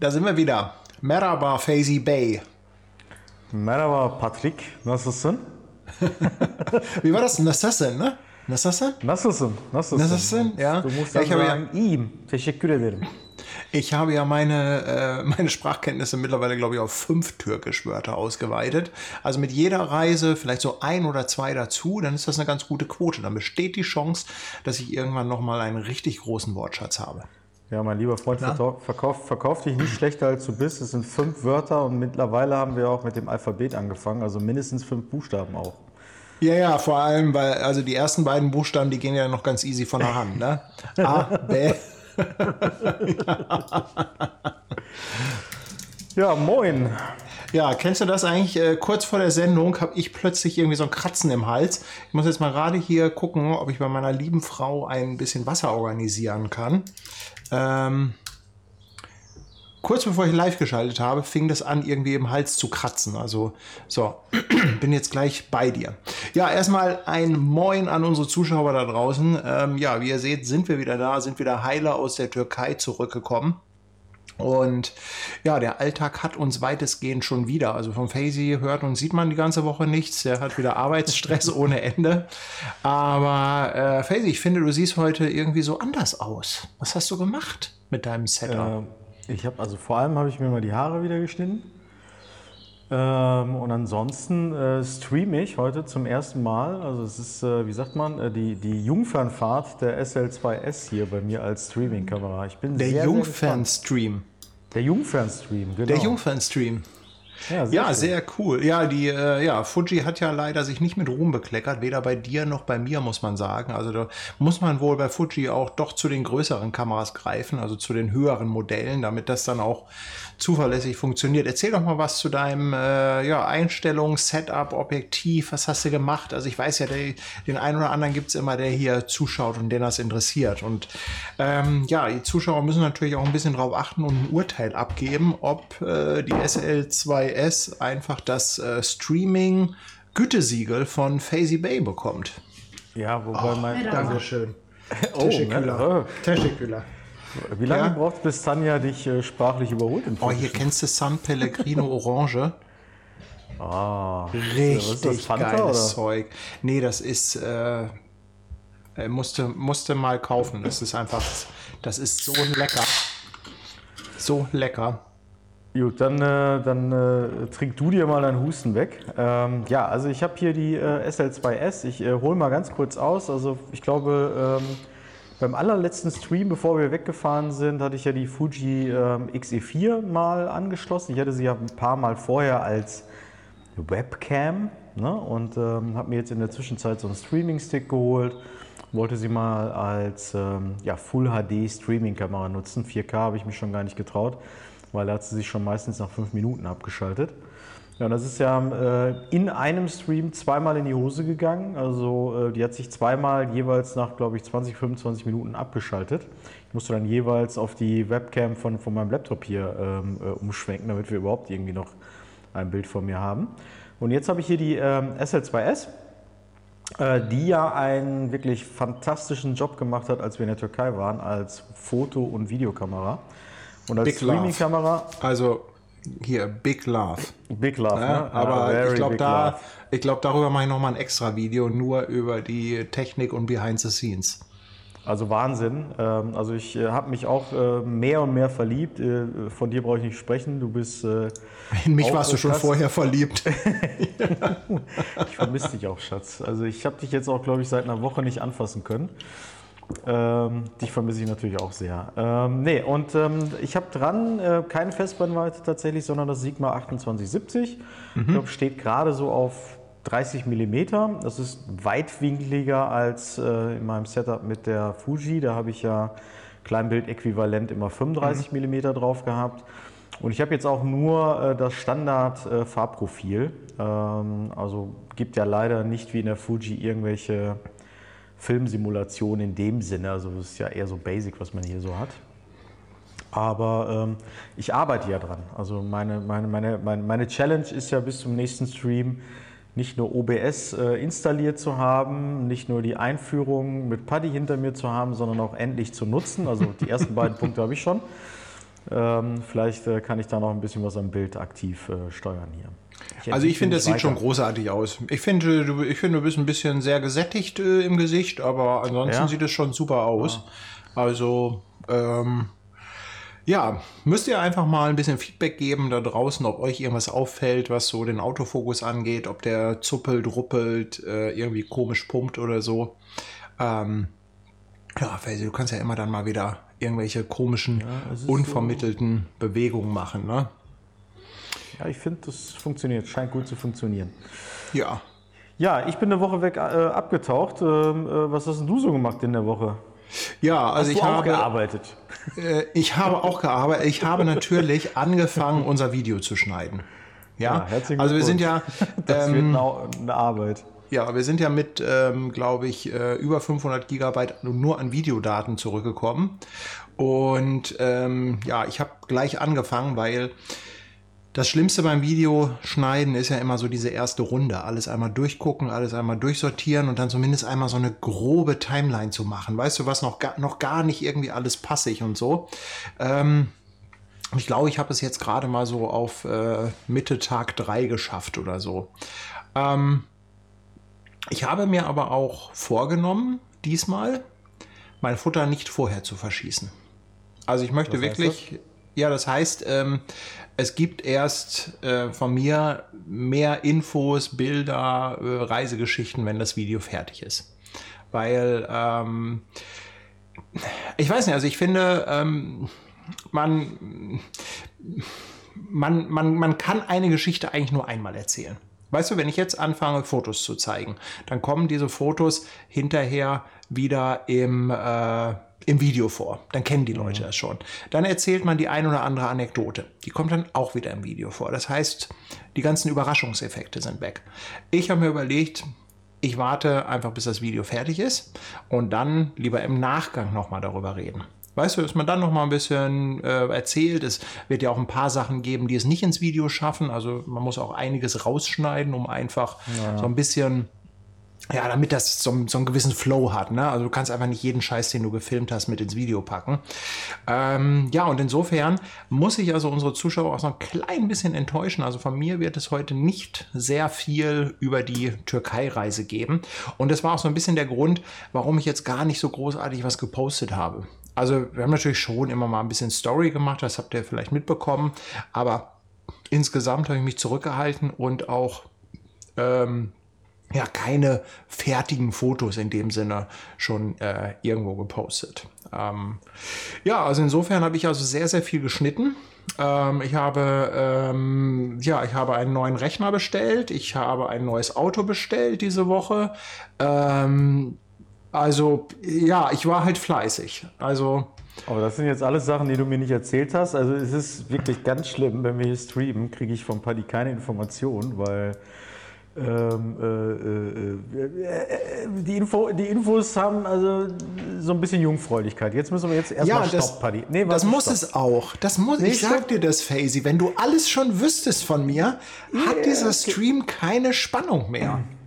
Da sind wir wieder. Merhaba Fazy Bey. Merhaba Patrick, nasılsın? Wie war das? Nasılsın, ne? Nasılsın? Nasılsın? Nasılsın? Nasılsın? Ja. Du musst Ja, ich habe ja- sagen, ihm. Teşekkür ederim. Ich habe ja meine, äh, meine Sprachkenntnisse mittlerweile, glaube ich, auf fünf Türkischwörter ausgeweitet. Also mit jeder Reise vielleicht so ein oder zwei dazu, dann ist das eine ganz gute Quote. Dann besteht die Chance, dass ich irgendwann nochmal einen richtig großen Wortschatz habe. Ja, mein lieber Freund, verkauf, verkauf dich nicht schlechter als du bist. Es sind fünf Wörter und mittlerweile haben wir auch mit dem Alphabet angefangen, also mindestens fünf Buchstaben auch. Ja, ja, vor allem, weil also die ersten beiden Buchstaben, die gehen ja noch ganz easy von der Hand, ne? A, B. Ja, moin. Ja, kennst du das eigentlich? Äh, kurz vor der Sendung habe ich plötzlich irgendwie so ein Kratzen im Hals. Ich muss jetzt mal gerade hier gucken, ob ich bei meiner lieben Frau ein bisschen Wasser organisieren kann. Ähm, kurz bevor ich live geschaltet habe, fing das an, irgendwie im Hals zu kratzen. Also, so, bin jetzt gleich bei dir. Ja, erstmal ein Moin an unsere Zuschauer da draußen. Ähm, ja, wie ihr seht, sind wir wieder da, sind wieder Heiler aus der Türkei zurückgekommen. Und ja, der Alltag hat uns weitestgehend schon wieder. Also vom Faisy hört und sieht man die ganze Woche nichts. Der hat wieder Arbeitsstress ohne Ende. Aber äh, Faisy, ich finde, du siehst heute irgendwie so anders aus. Was hast du gemacht mit deinem Setup? Äh, ich habe also vor allem habe ich mir mal die Haare wieder geschnitten. Ähm, und ansonsten äh, streame ich heute zum ersten Mal. Also es ist, äh, wie sagt man, äh, die, die Jungfernfahrt der SL2S hier bei mir als Streaming-Kamera. Ich bin der Jungfernstream. Der Jungfernstream, genau. Der Jungfernstream. Ja, sehr Ja, schön. sehr cool. Ja, die, äh, ja, Fuji hat ja leider sich nicht mit Ruhm bekleckert, weder bei dir noch bei mir, muss man sagen. Also da muss man wohl bei Fuji auch doch zu den größeren Kameras greifen, also zu den höheren Modellen, damit das dann auch zuverlässig funktioniert. Erzähl doch mal was zu deinem äh, ja, Einstellung, Setup, Objektiv, was hast du gemacht? Also ich weiß ja, der, den einen oder anderen gibt's immer, der hier zuschaut und den das interessiert. Und ähm, ja, die Zuschauer müssen natürlich auch ein bisschen drauf achten und ein Urteil abgeben, ob äh, die SL2S einfach das äh, Streaming-Gütesiegel von Fazy Bay bekommt. Ja, wobei mein. Dankeschön. Oh, Teschekühler. ne? Tescheküler. Wie lange Ja. braucht es, bis Tanja dich äh, sprachlich überholt? Oh, hier kennst du San Pellegrino Orange. Ah, Richtig Fanta, geiles oder? Zeug. Nee, das ist, äh, äh, musste, musste mal kaufen. Das ist einfach, das ist so lecker. So lecker. Gut, dann, äh, dann äh, trink du dir mal deinen Husten weg. Ähm, ja, also ich habe hier die äh, SL2S. Ich äh, hole mal ganz kurz aus. Also ich glaube, ähm, beim allerletzten Stream, bevor wir weggefahren sind, hatte ich ja die Fuji ähm, XE4 mal angeschlossen. Ich hatte sie ja ein paar Mal vorher als Webcam ne? und ähm, habe mir jetzt in der Zwischenzeit so einen Streaming-Stick geholt. Wollte sie mal als ähm, ja, Full HD Streaming-Kamera nutzen. 4K habe ich mich schon gar nicht getraut, weil da hat sie sich schon meistens nach fünf Minuten abgeschaltet. Ja, und das ist ja äh, in einem Stream zweimal in die Hose gegangen. Also äh, die hat sich zweimal jeweils nach, glaube ich, 20, 25 Minuten abgeschaltet. Ich musste dann jeweils auf die Webcam von, von meinem Laptop hier ähm, äh, umschwenken, damit wir überhaupt irgendwie noch ein Bild von mir haben. Und jetzt habe ich hier die ähm, SL2S, äh, die ja einen wirklich fantastischen Job gemacht hat, als wir in der Türkei waren, als Foto- und Videokamera. Und als. Streaming-Kamera, Also hier, Big Love. Big Love, Ja, ne? aber Ja, ich glaube, da, love. ich glaube, darüber mache ich nochmal ein extra Video, nur über die Technik und Behind the Scenes. Also Wahnsinn. Ähm, Also ich äh, habe mich auch äh, mehr und mehr verliebt. Äh, Von dir brauche ich nicht sprechen. Du bist, In mich warst du schon krass. vorher verliebt. ich vermisse dich auch, Schatz. Also ich habe dich jetzt auch, glaube ich, seit einer Woche nicht anfassen können. Ähm, dich vermisse ich natürlich auch sehr. Ähm, nee, und ähm, ich habe dran äh, keine Festbrennweite tatsächlich, sondern das Sigma 2870. Ich glaube, steht gerade so auf 30 mm. Das ist weitwinkliger als äh, in meinem Setup mit der Fuji. Da habe ich ja Kleinbild-Äquivalent immer 35 mm drauf gehabt. Und ich habe jetzt auch nur äh, das Standard-Farbprofil. Ähm, also gibt ja leider nicht wie in der Fuji irgendwelche Filmsimulationen in dem Sinne. Also das ist ja eher so basic, was man hier so hat. Aber ähm, ich arbeite ja dran. Also meine, meine, meine, meine, meine Challenge ist ja bis zum nächsten Stream nicht nur OBS äh, installiert zu haben, nicht nur die Einführung mit Paddy hinter mir zu haben, sondern auch endlich zu nutzen. Also die ersten beiden Punkte habe ich schon. Ähm, vielleicht äh, kann ich da noch ein bisschen was am Bild aktiv äh, steuern hier. Ich also ich finde, das sieht schon großartig aus. Ich finde, du, ich finde, du bist ein bisschen sehr gesättigt äh, im Gesicht, aber ansonsten ja. sieht es schon super aus. Ja. Also ähm, ja, müsst ihr einfach mal ein bisschen Feedback geben da draußen, ob euch irgendwas auffällt, was so den Autofokus angeht, ob der zuppelt, ruppelt, äh, irgendwie komisch pumpt oder so. Ähm, ja, Felsi, du kannst ja immer dann mal wieder irgendwelche komischen, ja, unvermittelten so Bewegungen machen, ne? Ja, ich finde, das funktioniert, scheint gut zu funktionieren. Ja. Ja, ich bin eine Woche weg äh, abgetaucht. Ähm, äh, was hast denn du so gemacht in der Woche? Ja, also ich habe gearbeitet. Äh, ich habe auch gearbeitet. Ich habe natürlich angefangen, unser Video zu schneiden. Ja, ja also wir sind ja. das ähm, wird eine Arbeit. Ja, wir sind ja mit, ähm, glaube ich, äh, über 500 Gigabyte nur an Videodaten zurückgekommen. Und ähm, ja, ich habe gleich angefangen, weil das Schlimmste beim Videoschneiden ist ja immer so diese erste Runde. Alles einmal durchgucken, alles einmal durchsortieren und dann zumindest einmal so eine grobe Timeline zu machen. Weißt du, was noch, gar, noch gar nicht irgendwie alles passig und so. Ähm, ich glaube, ich habe es jetzt gerade mal so auf äh, Mitte Tag 3 geschafft oder so. Ähm, ich habe mir aber auch vorgenommen, diesmal mein Futter nicht vorher zu verschießen. Also ich möchte wirklich, ja, das heißt, ähm, es gibt erst äh, von mir mehr Infos, Bilder, äh, Reisegeschichten, wenn das Video fertig ist. Weil, ähm, ich weiß nicht, also ich finde, ähm, man, man, man, man kann eine Geschichte eigentlich nur einmal erzählen. Weißt du, wenn ich jetzt anfange, Fotos zu zeigen, dann kommen diese Fotos hinterher wieder im, äh, im Video vor. Dann kennen die Leute mhm. das schon. Dann erzählt man die ein oder andere Anekdote. Die kommt dann auch wieder im Video vor. Das heißt, die ganzen Überraschungseffekte sind weg. Ich habe mir überlegt, ich warte einfach, bis das Video fertig ist und dann lieber im Nachgang nochmal darüber reden. Weißt du, dass man dann noch mal ein bisschen äh, erzählt. Es wird ja auch ein paar Sachen geben, die es nicht ins Video schaffen. Also man muss auch einiges rausschneiden, um einfach ja. so ein bisschen ja, damit das so, so einen gewissen Flow hat. Ne? Also du kannst einfach nicht jeden Scheiß, den du gefilmt hast, mit ins Video packen. Ähm, ja, und insofern muss ich also unsere Zuschauer auch so ein klein bisschen enttäuschen. Also von mir wird es heute nicht sehr viel über die Türkei-Reise geben. Und das war auch so ein bisschen der Grund, warum ich jetzt gar nicht so großartig was gepostet habe. Also wir haben natürlich schon immer mal ein bisschen Story gemacht, das habt ihr vielleicht mitbekommen. Aber insgesamt habe ich mich zurückgehalten und auch... Ähm, ja keine fertigen Fotos in dem Sinne schon äh, irgendwo gepostet. Ähm, ja, also insofern habe ich also sehr, sehr viel geschnitten. Ähm, ich habe ähm, ja, ich habe einen neuen Rechner bestellt. Ich habe ein neues Auto bestellt diese Woche. Ähm, also ja, ich war halt fleißig. Also aber das sind jetzt alles Sachen, die du mir nicht erzählt hast. Also es ist wirklich ganz schlimm, wenn wir hier streamen, kriege ich von Paddy keine Informationen, weil ähm, äh, äh, äh, die, Info, die Infos haben also so ein bisschen Jungfräulichkeit. Jetzt müssen wir jetzt erstmal ja, Stopp, Paddy. Nee, das muss stopp. es auch. Das muss, nee, ich sag dir das, Faisy. Wenn du alles schon wüsstest von mir, yeah, hat dieser Stream okay. keine Spannung mehr.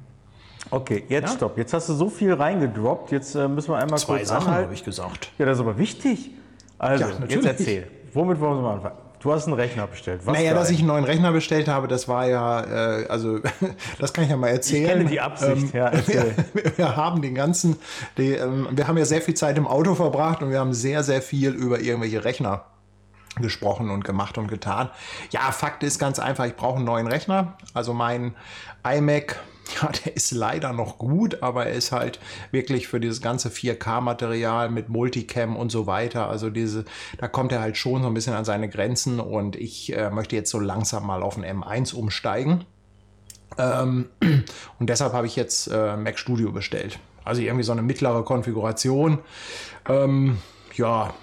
Okay, jetzt ja? stopp. Jetzt hast du so viel reingedroppt. Jetzt äh, müssen wir einmal Zwei kurz Sachen habe ich gesagt. Ja, das ist aber wichtig. Also, ja, jetzt erzähl. Womit wollen wir anfangen? Du hast einen Rechner bestellt. Was naja, dass ich einen neuen Rechner bestellt habe, das war ja, äh, also das kann ich ja mal erzählen. Ich kenne die Absicht, ähm, ja. Wir, wir, haben den ganzen, die, ähm, wir haben ja sehr viel Zeit im Auto verbracht und wir haben sehr, sehr viel über irgendwelche Rechner gesprochen und gemacht und getan. Ja, Fakt ist ganz einfach, ich brauche einen neuen Rechner. Also mein iMac ja, der ist leider noch gut, aber er ist halt wirklich für dieses ganze 4K-Material mit Multicam und so weiter. Also diese, da kommt er halt schon so ein bisschen an seine Grenzen und ich äh, möchte jetzt so langsam mal auf den M1 umsteigen. Ähm, und deshalb habe ich jetzt äh, Mac Studio bestellt. Also irgendwie so eine mittlere Konfiguration. Ähm, ja,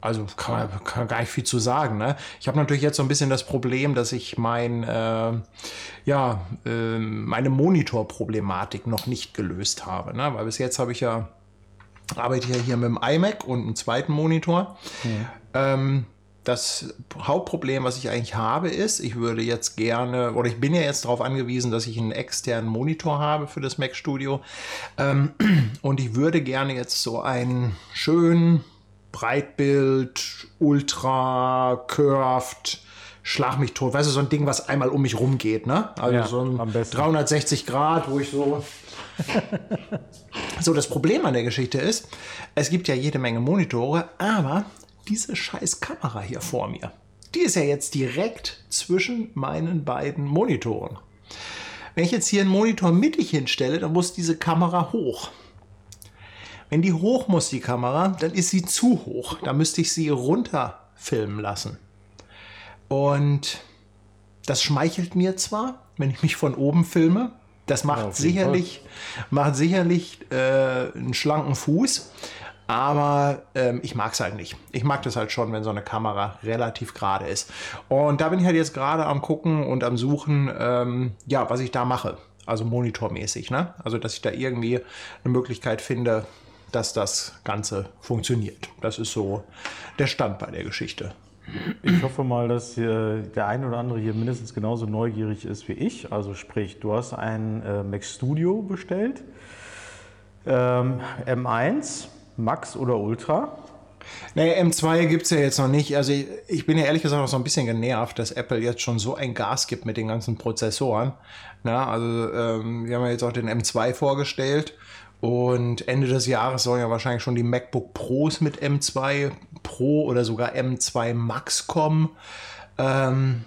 also kann man kann gar nicht viel zu sagen. Ne? Ich habe natürlich jetzt so ein bisschen das Problem, dass ich mein, äh, ja, äh, meine Monitorproblematik noch nicht gelöst habe. Ne? Weil bis jetzt habe ich ja, arbeite ich ja hier mit dem iMac und einem zweiten Monitor. Mhm. Ähm, das Hauptproblem, was ich eigentlich habe, ist, ich würde jetzt gerne, oder ich bin ja jetzt darauf angewiesen, dass ich einen externen Monitor habe für das Mac Studio. Ähm, und ich würde gerne jetzt so einen schönen Breitbild, Ultra, Curved, Schlag mich tot. Weißt du, so ein Ding, was einmal um mich rumgeht, ne? Also Ja, so ein besten. 360 Grad, wo ich so. so, das Problem an der Geschichte ist, es gibt ja jede Menge Monitore, aber diese scheiß Kamera hier vor mir, die ist ja jetzt direkt zwischen meinen beiden Monitoren. Wenn ich jetzt hier einen Monitor mittig hinstelle, dann muss diese Kamera hoch. Wenn die hoch muss, die Kamera, dann ist sie zu hoch. Da müsste ich sie runterfilmen lassen. Und das schmeichelt mir zwar, wenn ich mich von oben filme. Das macht jeden sicherlich, macht sicherlich äh, einen schlanken Fuß. Aber ähm, ich mag es halt nicht. Ich mag das halt schon, wenn so eine Kamera relativ gerade ist. Und da bin ich halt jetzt gerade am gucken und am suchen, ähm, ja, was ich da mache. Also monitormäßig, ne? Also, dass ich da irgendwie eine Möglichkeit finde, dass das Ganze funktioniert. Das ist so der Stand bei der Geschichte. Ich hoffe mal, dass hier der ein oder andere hier mindestens genauso neugierig ist wie ich. Also sprich, du hast ein äh, Mac Studio bestellt, ähm, M1, Max oder Ultra. Nee, M2 gibt es ja jetzt noch nicht. Also ich, ich bin ja ehrlich gesagt auch so ein bisschen genervt, dass Apple jetzt schon so ein Gas gibt mit den ganzen Prozessoren. Na, also ähm, wir haben ja jetzt auch den M2 vorgestellt und Ende des Jahres sollen ja wahrscheinlich schon die MacBook Pros mit M2 Pro oder sogar M2 Max kommen. Ähm,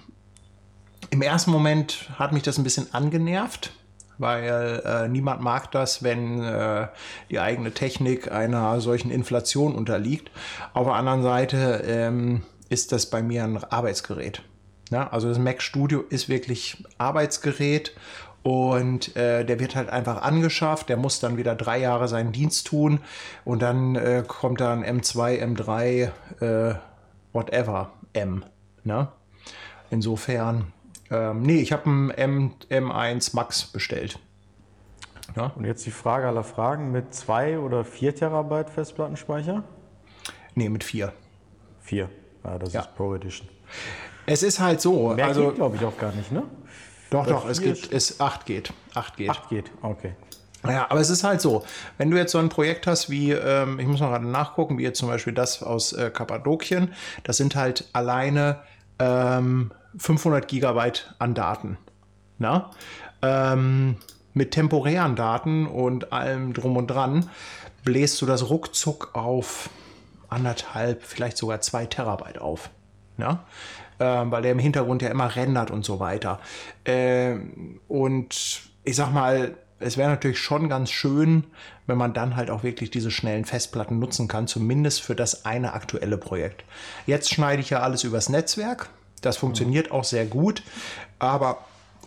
Im ersten Moment hat mich das ein bisschen angenervt, weil äh, niemand mag das, wenn äh, die eigene Technik einer solchen Inflation unterliegt. Auf der anderen Seite ähm, ist das bei mir ein Arbeitsgerät. Ja, also das Mac Studio ist wirklich Arbeitsgerät und äh, der wird halt einfach angeschafft. Der muss dann wieder drei Jahre seinen Dienst tun und dann äh, kommt dann M2, M3, äh, whatever, M. Ne? Insofern, ähm, nee, ich habe einen M, M1 Max bestellt. Ja? Und jetzt die Frage aller Fragen mit 2 oder 4 Terabyte Festplattenspeicher? Nee, mit vier. 4. Ja, das Ja. ist Pro Edition. Es ist halt so, Mehr also glaube ich, auch gar nicht, ne? Doch, doch, es gibt, es 8 geht, 8 geht. 8 geht, okay. Ja, aber es ist halt so, wenn du jetzt so ein Projekt hast wie, ähm, ich muss mal gerade nachgucken, wie jetzt zum Beispiel das aus äh, Kappadokien, das sind halt alleine ähm, 500 Gigabyte an Daten. Na? Ähm, mit temporären Daten und allem drum und dran bläst du das ruckzuck auf anderthalb, vielleicht sogar zwei Terabyte auf. Ja? Ähm, weil der im Hintergrund ja immer rendert und so weiter. Ähm, und ich sag mal, es wäre natürlich schon ganz schön, wenn man dann halt auch wirklich diese schnellen Festplatten nutzen kann, zumindest für das eine aktuelle Projekt. Jetzt schneide ich ja alles übers Netzwerk. Das funktioniert auch sehr gut. Aber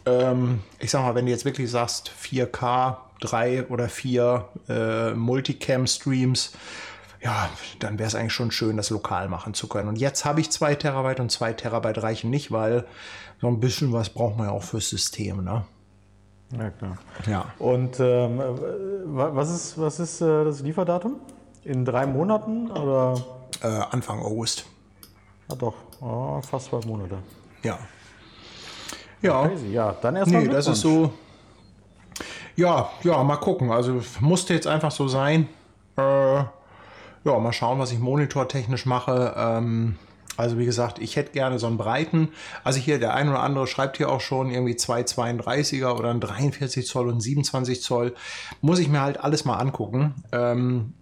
ähm, ich sag mal, wenn du jetzt wirklich sagst, 4K, 3 oder 4 äh, Multicam-Streams, ja, dann wäre es eigentlich schon schön, das lokal machen zu können. Und jetzt habe ich 2 Terabyte und 2 Terabyte reichen nicht, weil so ein bisschen was braucht man ja auch fürs System, ne? Ja, klar. Ja. Und ähm, äh, wa- was ist, was ist äh, das Lieferdatum? In drei Monaten oder? Äh, Anfang August. Ah, doch, oh, fast zwei Monate. Ja. Ja. Crazy. Ja, dann erstmal Nee, das ist so. Ja, ja, mal gucken. Also musste jetzt einfach so sein. Äh, ja, mal schauen, was ich monitortechnisch mache. Ähm, also wie gesagt, ich hätte gerne so einen breiten. Also hier der ein oder andere schreibt hier auch schon irgendwie zwei 32er oder ein 43 Zoll und 27 Zoll. Muss ich mir halt alles mal angucken. Ähm,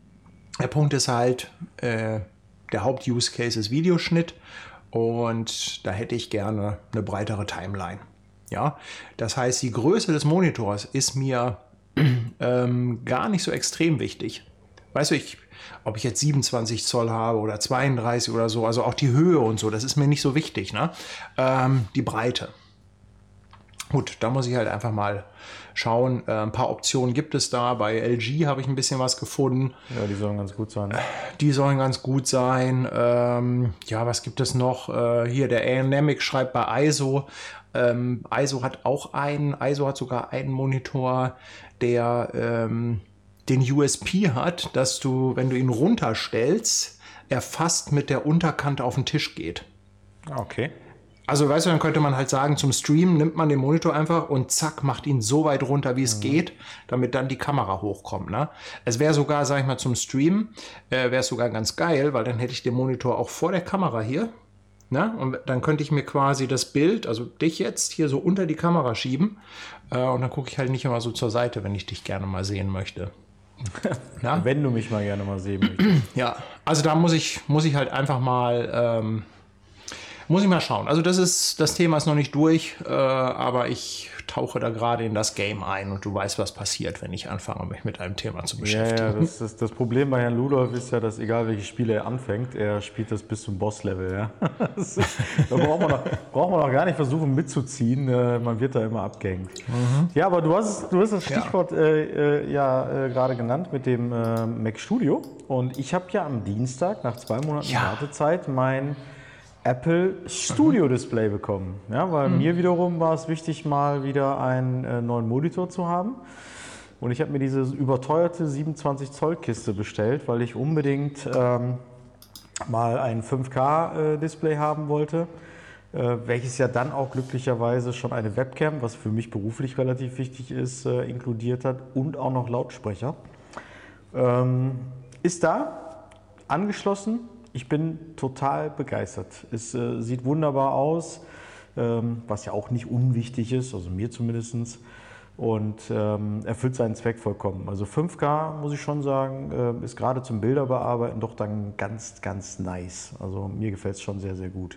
der Punkt ist halt, äh, der Haupt-Use-Case ist Videoschnitt und da hätte ich gerne eine breitere Timeline. Ja, das heißt, die Größe des Monitors ist mir ähm, gar nicht so extrem wichtig. Weißt du, ich, ob ich jetzt 27 Zoll habe oder 32 oder so, also auch die Höhe und so, das ist mir nicht so wichtig. Ne? Ähm, die Breite. Gut, da muss ich halt einfach mal schauen. Äh, ein paar Optionen gibt es da. Bei LG habe ich ein bisschen was gefunden. Ja, die sollen ganz gut sein. Die sollen ganz gut sein. Ähm, ja, was gibt es noch? Äh, hier, der Dynamic schreibt bei ISO. Ähm, ISO hat auch einen. ISO hat sogar einen Monitor, der ähm, den USP hat, dass du, wenn du ihn runterstellst, er fast mit der Unterkante auf den Tisch geht. Ah, Okay. Also, weißt du, dann könnte man halt sagen, zum Stream nimmt man den Monitor einfach und zack, macht ihn so weit runter, wie es geht, damit dann die Kamera hochkommt. Ne? Es wäre sogar, sag ich mal, zum Stream, äh, wäre es sogar ganz geil, weil dann hätte ich den Monitor auch vor der Kamera hier. Ne? Und dann könnte ich mir quasi das Bild, also dich jetzt hier so unter die Kamera schieben. Äh, und dann gucke ich halt nicht immer so zur Seite, wenn ich dich gerne mal sehen möchte. Wenn du mich mal gerne mal sehen möchtest. Ja, also da muss ich, muss ich halt einfach mal, ähm, muss ich mal schauen. Also das ist, das Thema ist noch nicht durch, äh, aber ich tauche da gerade in das Game ein und du weißt, was passiert, wenn ich anfange, mich mit einem Thema zu Ja, beschäftigen. ja, das, das, das Problem bei Herrn Ludolf ist ja, dass egal welches Spiel er anfängt, er spielt das bis zum Boss-Level. Ja? Ist- Da braucht man, noch, braucht man noch gar nicht versuchen mitzuziehen, äh, man wird da immer abgehängt. Ja, aber du hast, du hast das Ja. Stichwort äh, äh, ja äh, gerade genannt mit dem äh, Mac Studio und ich habe ja am Dienstag nach zwei Monaten Ja. Wartezeit mein Apple Studio Display bekommen. Ja, weil mir wiederum war es wichtig, mal wieder einen äh, neuen Monitor zu haben. Und ich habe mir diese überteuerte 27 Zoll Kiste bestellt, weil ich unbedingt ähm, mal ein 5K äh, Display haben wollte, äh, welches ja dann auch glücklicherweise schon eine Webcam, was für mich beruflich relativ wichtig ist, äh, inkludiert hat und auch noch Lautsprecher. Ähm, ist da, angeschlossen. Ich bin total begeistert. Es äh, sieht wunderbar aus, ähm, was ja auch nicht unwichtig ist, also mir zumindest. Und ähm, erfüllt seinen Zweck vollkommen. Also 5K, muss ich schon sagen, äh, ist gerade zum Bilderbearbeiten doch dann ganz, ganz nice. Also mir gefällt es schon sehr, sehr gut.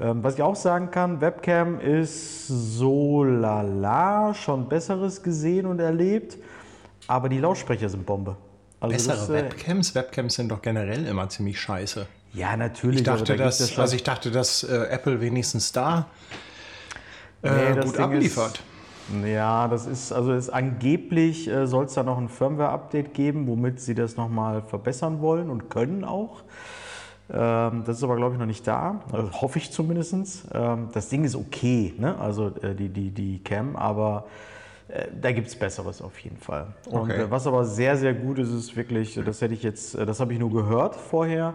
Ähm, was ich auch sagen kann, Webcam ist so lala, schon Besseres gesehen und erlebt, aber die Lautsprecher sind Bombe. Also Bessere das, äh, Webcams? Webcams sind doch generell immer ziemlich scheiße. Ja, natürlich. Ich dachte, da dass, schon- also ich dachte, dass äh, Apple wenigstens da äh, Nee, das gut Ding abliefert. Ist, ja, das ist, also ist angeblich äh, soll es da noch ein Firmware-Update geben, womit sie das nochmal verbessern wollen und können auch. Ähm, das ist aber, glaube ich, noch nicht da. Also, hoffe ich zumindest. Ähm, das Ding ist okay, ne? also äh, die, die, die Cam, aber da gibt es Besseres auf jeden Fall. Und Okay. äh, was aber sehr, sehr gut ist, ist wirklich, das hätte ich jetzt, äh, das habe ich nur gehört vorher,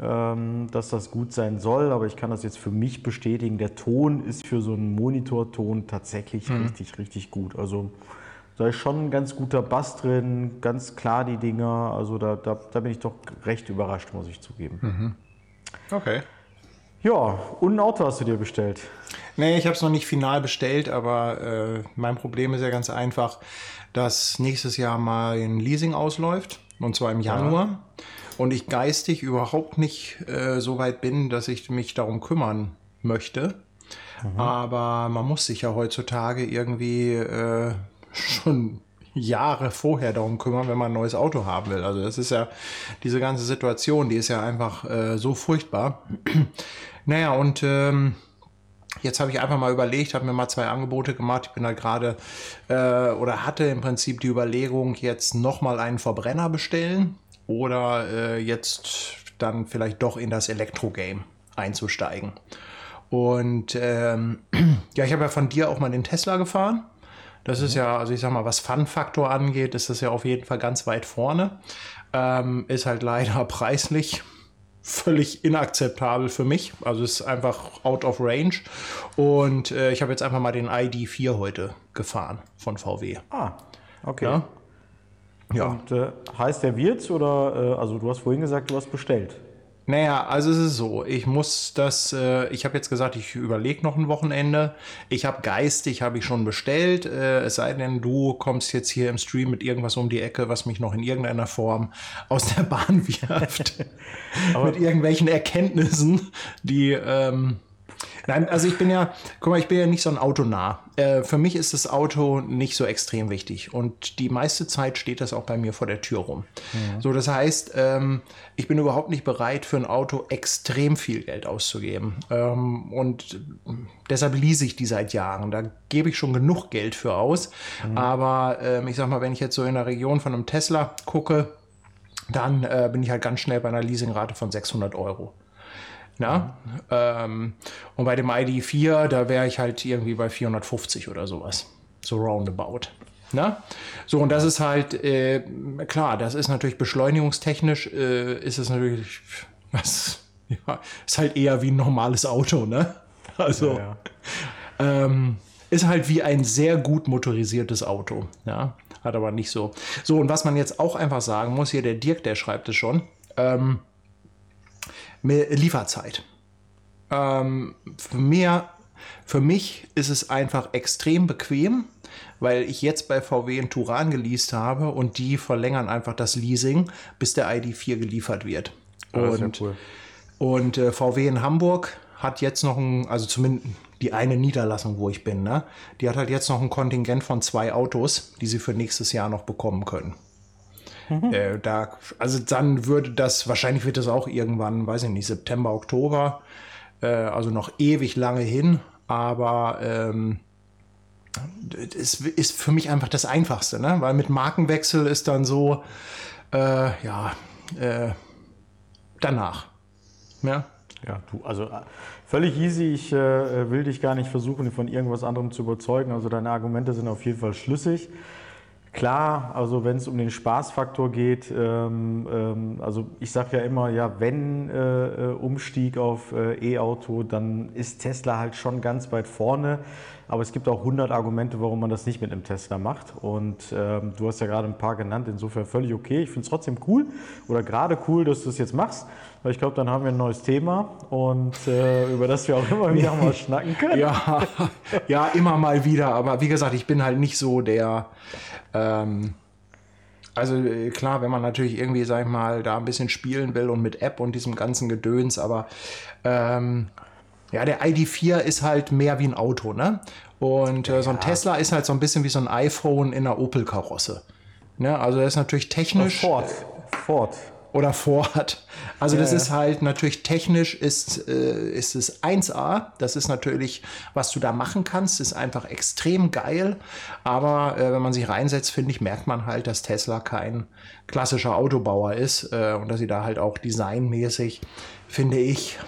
ähm, dass das gut sein soll, aber ich kann das jetzt für mich bestätigen. Der Ton ist für so einen Monitorton tatsächlich richtig, richtig gut. Also da ist schon ein ganz guter Bass drin, ganz klar die Dinger. Also da, da, da bin ich doch recht überrascht, muss ich zugeben. Okay. Ja, und ein Auto hast du dir bestellt. Nee, ich habe es noch nicht final bestellt, aber äh, mein Problem ist ja ganz einfach, dass nächstes Jahr mal ein Leasing ausläuft, und zwar im Januar. Und ich geistig überhaupt nicht äh, so weit bin, dass ich mich darum kümmern möchte. Aber man muss sich ja heutzutage irgendwie äh, schon Jahre vorher darum kümmern, wenn man ein neues Auto haben will. Also das ist ja diese ganze Situation, die ist ja einfach äh, so furchtbar. naja, und ähm, Jetzt habe ich einfach mal überlegt, habe mir mal zwei Angebote gemacht. Ich bin halt gerade äh, oder hatte im Prinzip die Überlegung, jetzt nochmal einen Verbrenner bestellen oder äh, jetzt dann vielleicht doch in das Elektro-Game einzusteigen. Und ähm, ja, ich habe ja von dir auch mal den Tesla gefahren. Das ist ja, also ich sag mal, was Fun-Faktor angeht, ist das ja auf jeden Fall ganz weit vorne. Ähm, ist halt leider preislich völlig inakzeptabel für mich. Also ist einfach out of range. Und äh, ich habe jetzt einfach mal den ID4 heute gefahren von VW. Ah, okay. Ja. Ja. Und äh, heißt der wird's oder, äh, also du hast vorhin gesagt, du hast bestellt. Naja, also es ist so, ich muss das, äh, ich habe jetzt gesagt, ich überlege noch ein Wochenende. Ich habe geistig, habe ich schon bestellt. Äh, es sei denn, du kommst jetzt hier im Stream mit irgendwas um die Ecke, was mich noch in irgendeiner Form aus der Bahn wirft. mit irgendwelchen Erkenntnissen, die... Ähm, Nein, also ich bin ja, guck mal, ich bin ja nicht so ein Autonah. Äh, für mich ist das Auto nicht so extrem wichtig und die meiste Zeit steht das auch bei mir vor der Tür rum. So, das heißt, ähm, ich bin überhaupt nicht bereit, für ein Auto extrem viel Geld auszugeben. Ähm, und deshalb lease ich die seit Jahren. Da gebe ich schon genug Geld für aus. Aber ähm, ich sag mal, wenn ich jetzt so in der Region von einem Tesla gucke, dann äh, bin ich halt ganz schnell bei einer Leasingrate von 600 Euro. Na? Ähm, und bei dem ID4, da wäre ich halt irgendwie bei 450 oder sowas. So roundabout. Na? So, und das ist halt, äh, klar, das ist natürlich beschleunigungstechnisch, äh, ist es natürlich, was, ja, ist halt eher wie ein normales Auto, ne? Also Ja, Ähm, ist halt wie ein sehr gut motorisiertes Auto. Ja, hat aber nicht so. So, und was man jetzt auch einfach sagen muss, hier der Dirk, der schreibt es schon, ähm, Lieferzeit. Ähm, für, mir, für mich ist es einfach extrem bequem, weil ich jetzt bei VW einen Turan geleast habe und die verlängern einfach das Leasing, bis der ID4 geliefert wird. das ist ja und cool. und äh, VW in Hamburg hat jetzt noch ein, also zumindest die eine Niederlassung, wo ich bin, ne? Die hat halt jetzt noch ein Kontingent von zwei Autos, die sie für nächstes Jahr noch bekommen können. Äh, da, also dann würde das, wahrscheinlich wird das auch irgendwann, weiß ich nicht, September, Oktober, äh, also noch ewig lange hin, aber ähm, es ist für mich einfach das Einfachste, ne? Weil mit Markenwechsel ist dann so, äh, ja, äh, danach. Ja. Ja, du, also äh, völlig easy. Ich äh, will dich gar nicht versuchen, von irgendwas anderem zu überzeugen. Also deine Argumente sind auf jeden Fall schlüssig. Klar, also wenn es um den Spaßfaktor geht, ähm, ähm, also ich sage ja immer, ja, wenn äh, äh, Umstieg auf äh, E-Auto, dann ist Tesla halt schon ganz weit vorne. Aber es gibt auch 100 Argumente, warum man das nicht mit einem Tesla macht. Und ähm, du hast ja gerade ein paar genannt, insofern völlig okay. Ich finde es trotzdem cool oder gerade cool, dass du es jetzt machst. Weil ich glaube, dann haben wir ein neues Thema und äh, über das wir auch immer wieder mal schnacken können. Ja, ja, immer mal wieder. Aber wie gesagt, ich bin halt nicht so der. Ähm, also äh, klar, wenn man natürlich irgendwie, sag ich mal, da ein bisschen spielen will und mit App und diesem ganzen Gedöns, aber ähm, ja, der ID4 ist halt mehr wie ein Auto, ne? Und äh, so ein Tesla ist halt so ein bisschen wie so ein iPhone in einer Opel-Karosse. Ne? Also er ist natürlich technisch. Ford. Ford. oder Ford. Also das Ja, ist halt natürlich technisch ist, äh, ist es 1A. Das ist natürlich, was du da machen kannst, ist einfach extrem geil. Aber äh, wenn man sich reinsetzt, finde ich, merkt man halt, dass Tesla kein klassischer Autobauer ist äh, und dass sie da halt auch designmäßig, finde ich,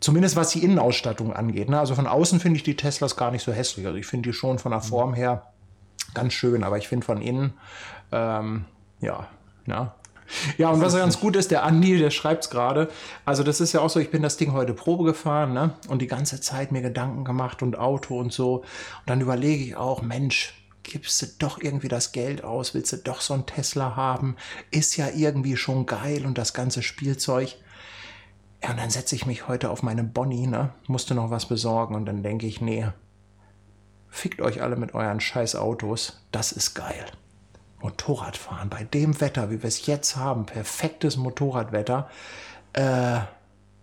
Zumindest was die Innenausstattung angeht. Ne? Also von außen finde ich die Teslas gar nicht so hässlich. Also ich finde die schon von der Form her ganz schön, aber ich finde von innen, ähm, ja, ja. Ja, und was ganz gut ist, der Andi, der schreibt es gerade. Also, das ist ja auch so, ich bin das Ding heute Probe gefahren, ne? Und die ganze Zeit mir Gedanken gemacht und Auto und so. Und dann überlege ich auch, Mensch, gibst du doch irgendwie das Geld aus, willst du doch so ein Tesla haben? Ist ja irgendwie schon geil und das ganze Spielzeug. Ja, und dann setze ich mich heute auf meine Bonnie, ne? Musste noch was besorgen und dann denke ich, nee, fickt euch alle mit euren scheiß Autos, das ist geil. Motorradfahren bei dem Wetter, wie wir es jetzt haben, perfektes Motorradwetter, äh,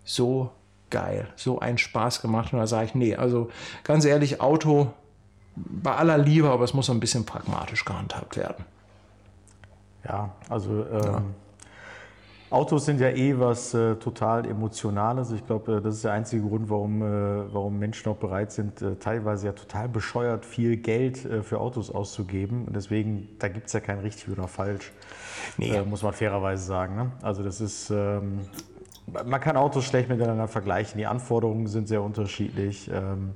so geil, so einen Spaß gemacht. Und da sage ich, nee, also ganz ehrlich, Auto bei aller Liebe, aber es muss so ein bisschen pragmatisch gehandhabt werden. Ja, also ähm, Autos sind ja eh was äh, total Emotionales. Ich glaube, äh, das ist der einzige Grund, warum, äh, warum Menschen auch bereit sind, äh, teilweise ja total bescheuert viel Geld äh, für Autos auszugeben. Und deswegen, da gibt es ja kein richtig oder falsch, Nee. äh, muss man fairerweise sagen. Ne? Also das ist, ähm, man kann Autos schlecht miteinander vergleichen. Die Anforderungen sind sehr unterschiedlich. Ähm,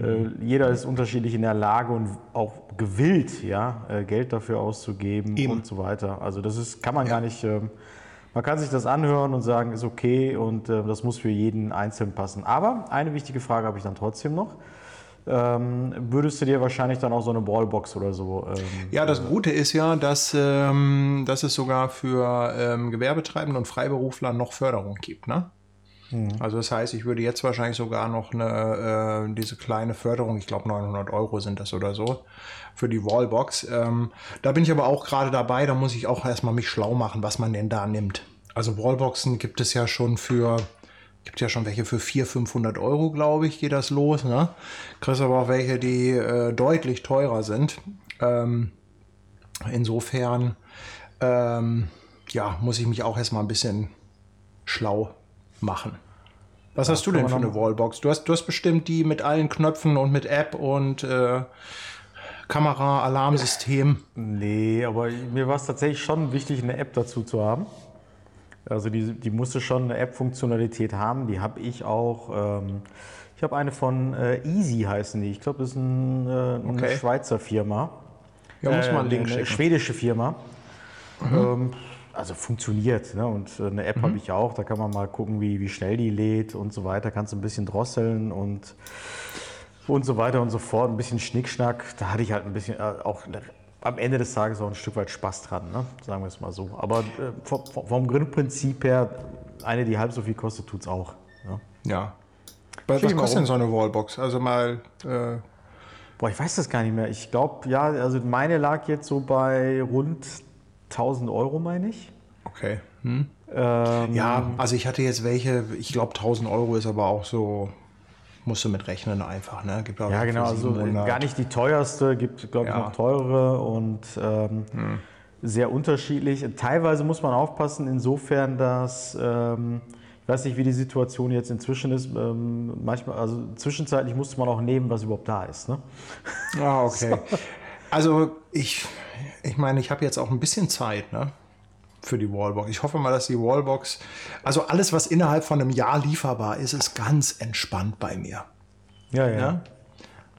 äh, jeder ist unterschiedlich in der Lage und auch gewillt, ja, Geld dafür auszugeben Eben. und so weiter. Also das ist, kann man gar nicht. ähm, man kann sich das anhören und sagen, ist okay und äh, das muss für jeden einzeln passen. Aber eine wichtige Frage habe ich dann trotzdem noch. Ähm, würdest du dir wahrscheinlich dann auch so eine Wallbox oder so? Ähm, Ja, das Gute ist ja, dass, ähm, dass es sogar für ähm, Gewerbetreibende und Freiberufler noch Förderung gibt. Ne? Also das heißt, ich würde jetzt wahrscheinlich sogar noch eine, äh, diese kleine Förderung, ich glaube 900 Euro sind das oder so, für die Wallbox. Ähm, da bin ich aber auch gerade dabei, da muss ich auch erstmal mich schlau machen, was man denn da nimmt. Also Wallboxen gibt es ja schon für, gibt ja schon welche für 400, 500 Euro, glaube ich, geht das los. Ne? Kriegst aber auch welche, die äh, deutlich teurer sind. Ähm, insofern, ähm, ja, muss ich mich auch erstmal ein bisschen schlau machen. Was hast du denn für eine Wallbox? Du hast, du hast bestimmt die mit allen Knöpfen und mit App und äh, Kamera, Alarmsystem. Nee, aber mir war es tatsächlich schon wichtig, eine App dazu zu haben. Also die, die musste schon eine App-Funktionalität haben, die habe ich auch. Ähm, ich habe eine von äh, Easy heißen die. Ich glaube, das ist ein, äh, eine Okay. Schweizer Firma. Ja, muss Äh, man einen Link eine schicken. schwedische Firma. Ähm, also funktioniert. Ne? Und äh, eine App habe ich auch, da kann man mal gucken, wie, wie schnell die lädt und so weiter. Kannst du ein bisschen drosseln und, und so weiter und so fort. Ein bisschen Schnickschnack. Da hatte ich halt ein bisschen äh, auch am Ende des Tages auch ein Stück weit Spaß dran, ne? sagen wir es mal so. Aber äh, vom, vom Grundprinzip her, eine, die halb so viel kostet, tut es auch. Ja. Ja. Was, was kostet rum. denn so eine Wallbox? Also mal, äh, Boah, ich weiß das gar nicht mehr. Ich glaube, ja, also meine lag jetzt so bei rund 1000 Euro, meine ich. okay. Hm. Ähm, Ja, also ich hatte jetzt welche, ich glaube 1000 Euro ist aber auch so, musst du mit rechnen einfach, ne? Gibt auch Ja, für genau, also 700. gar nicht die teuerste, gibt, glaube ich, Ja. Hm. noch teurere und ähm, sehr unterschiedlich. Teilweise muss man aufpassen, insofern, dass, ähm, ich weiß nicht, wie die Situation jetzt inzwischen ist, ähm, manchmal, also zwischenzeitlich musste man auch nehmen, was überhaupt da ist. Ne? Ah, okay. Also ich, ich meine, ich habe jetzt auch ein bisschen Zeit, ne? Für die Wallbox. Ich hoffe mal, dass die Wallbox, also alles, was innerhalb von einem Jahr lieferbar ist, ist ganz entspannt bei mir. Ja, Ja?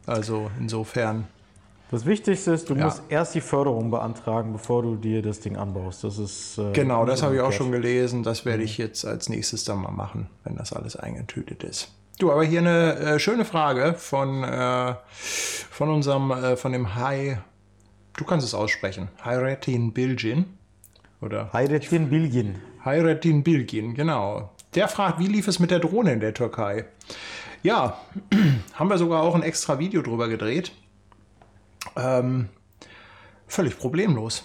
Also insofern. Das Wichtigste ist, du Ja. musst erst die Förderung beantragen, bevor du dir das Ding anbaust. Das ist äh, Genau, das habe ich auch schon gelesen. Das werde ich jetzt als nächstes dann mal machen, wenn das alles eingetütet ist. Du, aber hier eine äh, schöne Frage von, äh, von unserem, äh, von dem Hai, du kannst es aussprechen, Hayretin Bilgin. Oder Hayrettin Bilgin. Hayretin Bilgin, genau. Der fragt, wie lief es mit der Drohne in der Türkei? Ja, haben wir sogar auch ein extra Video drüber gedreht. Ähm, völlig problemlos.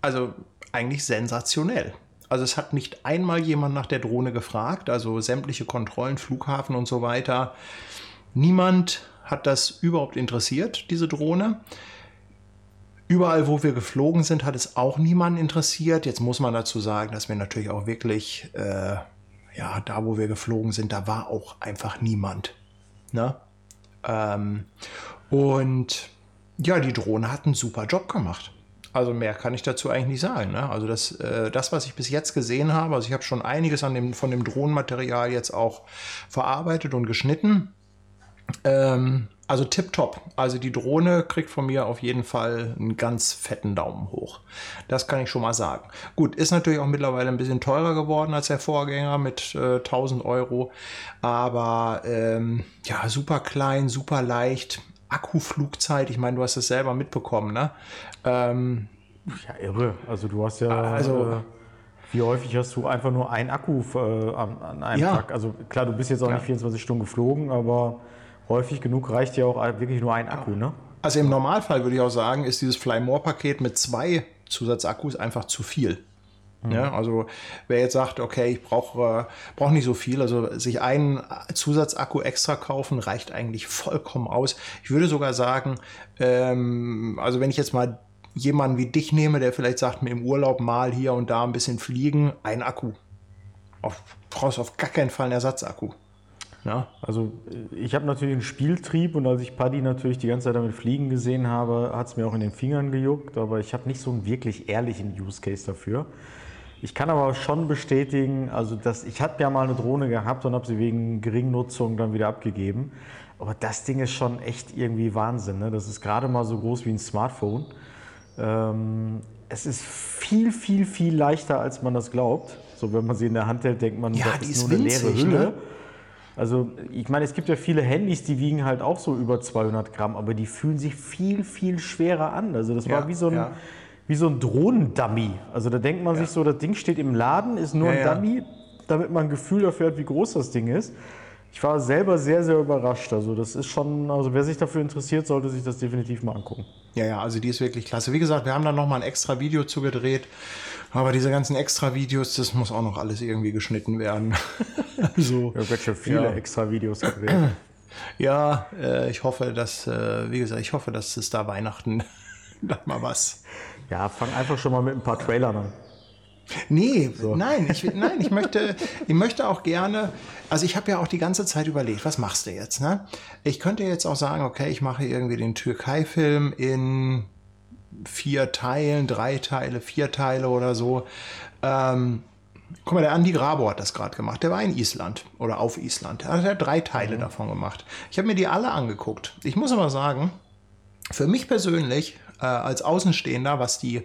Also eigentlich sensationell. Also es hat nicht einmal jemand nach der Drohne gefragt, also sämtliche Kontrollen, Flughafen und so weiter. Niemand hat das überhaupt interessiert, diese Drohne. Überall, wo wir geflogen sind, hat es auch niemanden interessiert. Jetzt muss man dazu sagen, dass wir natürlich auch wirklich, äh, ja, da, wo wir geflogen sind, da war auch einfach niemand. Ne? Ähm, und ja, die Drohne hat einen super Job gemacht. Also mehr kann ich dazu eigentlich nicht sagen. Ne? Also das, äh, das, was ich bis jetzt gesehen habe, also ich habe schon einiges an dem, von dem Drohnenmaterial jetzt auch verarbeitet und geschnitten. Ähm, also tipptopp. Also die Drohne kriegt von mir auf jeden Fall einen ganz fetten Daumen hoch. Das kann ich schon mal sagen. Gut, ist natürlich auch mittlerweile ein bisschen teurer geworden als der Vorgänger mit äh, 1000 Euro. Aber ähm, ja, super klein, super leicht. Akkuflugzeit, ich meine, du hast es selber mitbekommen, ne? Ähm, Ja, irre. Also du hast ja. Also- äh, wie häufig hast du einfach nur einen Akku äh, an, an einem Ja. Tag? Also klar, du bist jetzt auch Ja. nicht 24 Stunden geflogen, aber häufig genug reicht ja auch wirklich nur ein Akku, ne? Also im Normalfall würde ich auch sagen, ist dieses Fly More Paket mit zwei Zusatzakkus einfach zu viel. Ja, also wer jetzt sagt, okay, ich brauche äh, brauch nicht so viel, also sich einen Zusatzakku extra kaufen, reicht eigentlich vollkommen aus. Ich würde sogar sagen, ähm, also wenn ich jetzt mal jemanden wie dich nehme, der vielleicht sagt, mir im Urlaub mal hier und da ein bisschen fliegen, ein Akku. Auf, brauchst auf gar keinen Fall einen Ersatzakku. Ja, Also äh, ich habe natürlich einen Spieltrieb und als ich Paddy natürlich die ganze Zeit damit fliegen gesehen habe, hat es mir auch in den Fingern gejuckt, aber ich habe nicht so einen wirklich ehrlichen Use Case dafür. Ich kann aber schon bestätigen, also dass ich hatte ja mal eine Drohne gehabt und habe sie wegen Geringnutzung dann wieder abgegeben. Aber das Ding ist schon echt irgendwie Wahnsinn. Ne? Das ist gerade mal so groß wie ein Smartphone. Ähm, es ist viel, viel, viel leichter, als man das glaubt. So, wenn man sie in der Hand hält, denkt man, Ja, das ist nur eine leere Hülle. ne? Also ich meine, es gibt ja viele Handys, die wiegen halt auch so über 200 Gramm, aber die fühlen sich viel, viel schwerer an. Also das Ja, war wie so ein, ja. Wie so ein Drohnendummy. Also da denkt man sich so, das Ding steht im Laden, ist nur Ja, ein ja. Dummy, damit man ein Gefühl dafür hat, wie groß das Ding ist. Ich war selber sehr, sehr überrascht. Also das ist schon, also wer sich dafür interessiert, sollte sich das definitiv mal angucken. Ja, ja, also die ist wirklich klasse. Wie gesagt, wir haben da noch mal ein extra Video zugedreht. Aber diese ganzen extra Videos, das muss auch noch alles irgendwie geschnitten werden. so. Ich habe ganz schön viele Ja. extra Videos gedreht. Ja, äh, ich hoffe, dass, äh, wie gesagt, ich hoffe, dass es da Weihnachten da mal was. Ja, fang einfach schon mal mit ein paar Trailern an. Nee, nein, ich, nein, ich möchte, ich möchte auch gerne, also ich habe ja auch die ganze Zeit überlegt, was machst du jetzt, ne? Ich könnte jetzt auch sagen, okay, ich mache irgendwie den Türkei-Film in vier Teilen, drei Teile, vier Teile oder so. Ähm, guck mal, der Andi Grabo hat das gerade gemacht. Der war in Island oder auf Island. Er hat drei Teile davon gemacht. Ich habe mir die alle angeguckt. Ich muss aber sagen, für mich persönlich äh, als Außenstehender, was die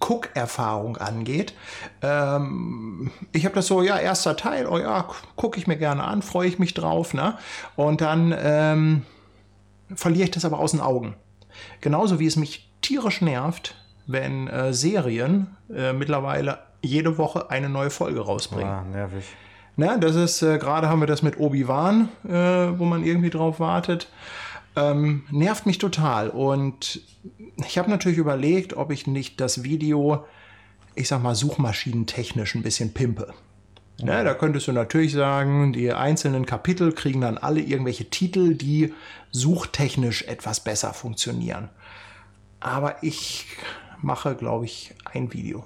Cook-Erfahrung angeht. Ähm, ich habe das so, ja, erster Teil, oh ja, gucke ich mir gerne an, freue ich mich drauf, ne? Und dann ähm, verliere ich das aber aus den Augen. Genauso wie es mich tierisch nervt, wenn äh, Serien äh, mittlerweile jede Woche eine neue Folge rausbringen. Ah, nervig. Na, das ist, äh, gerade haben wir das mit Obi-Wan, äh, wo man irgendwie drauf wartet. Ähm, nervt mich total. Und ich habe natürlich überlegt, ob ich nicht das Video, ich sag mal, suchmaschinentechnisch ein bisschen pimpe. Ja, da könntest du natürlich sagen, die einzelnen Kapitel kriegen dann alle irgendwelche Titel, die suchtechnisch etwas besser funktionieren. Aber ich mache, glaube ich, ein Video.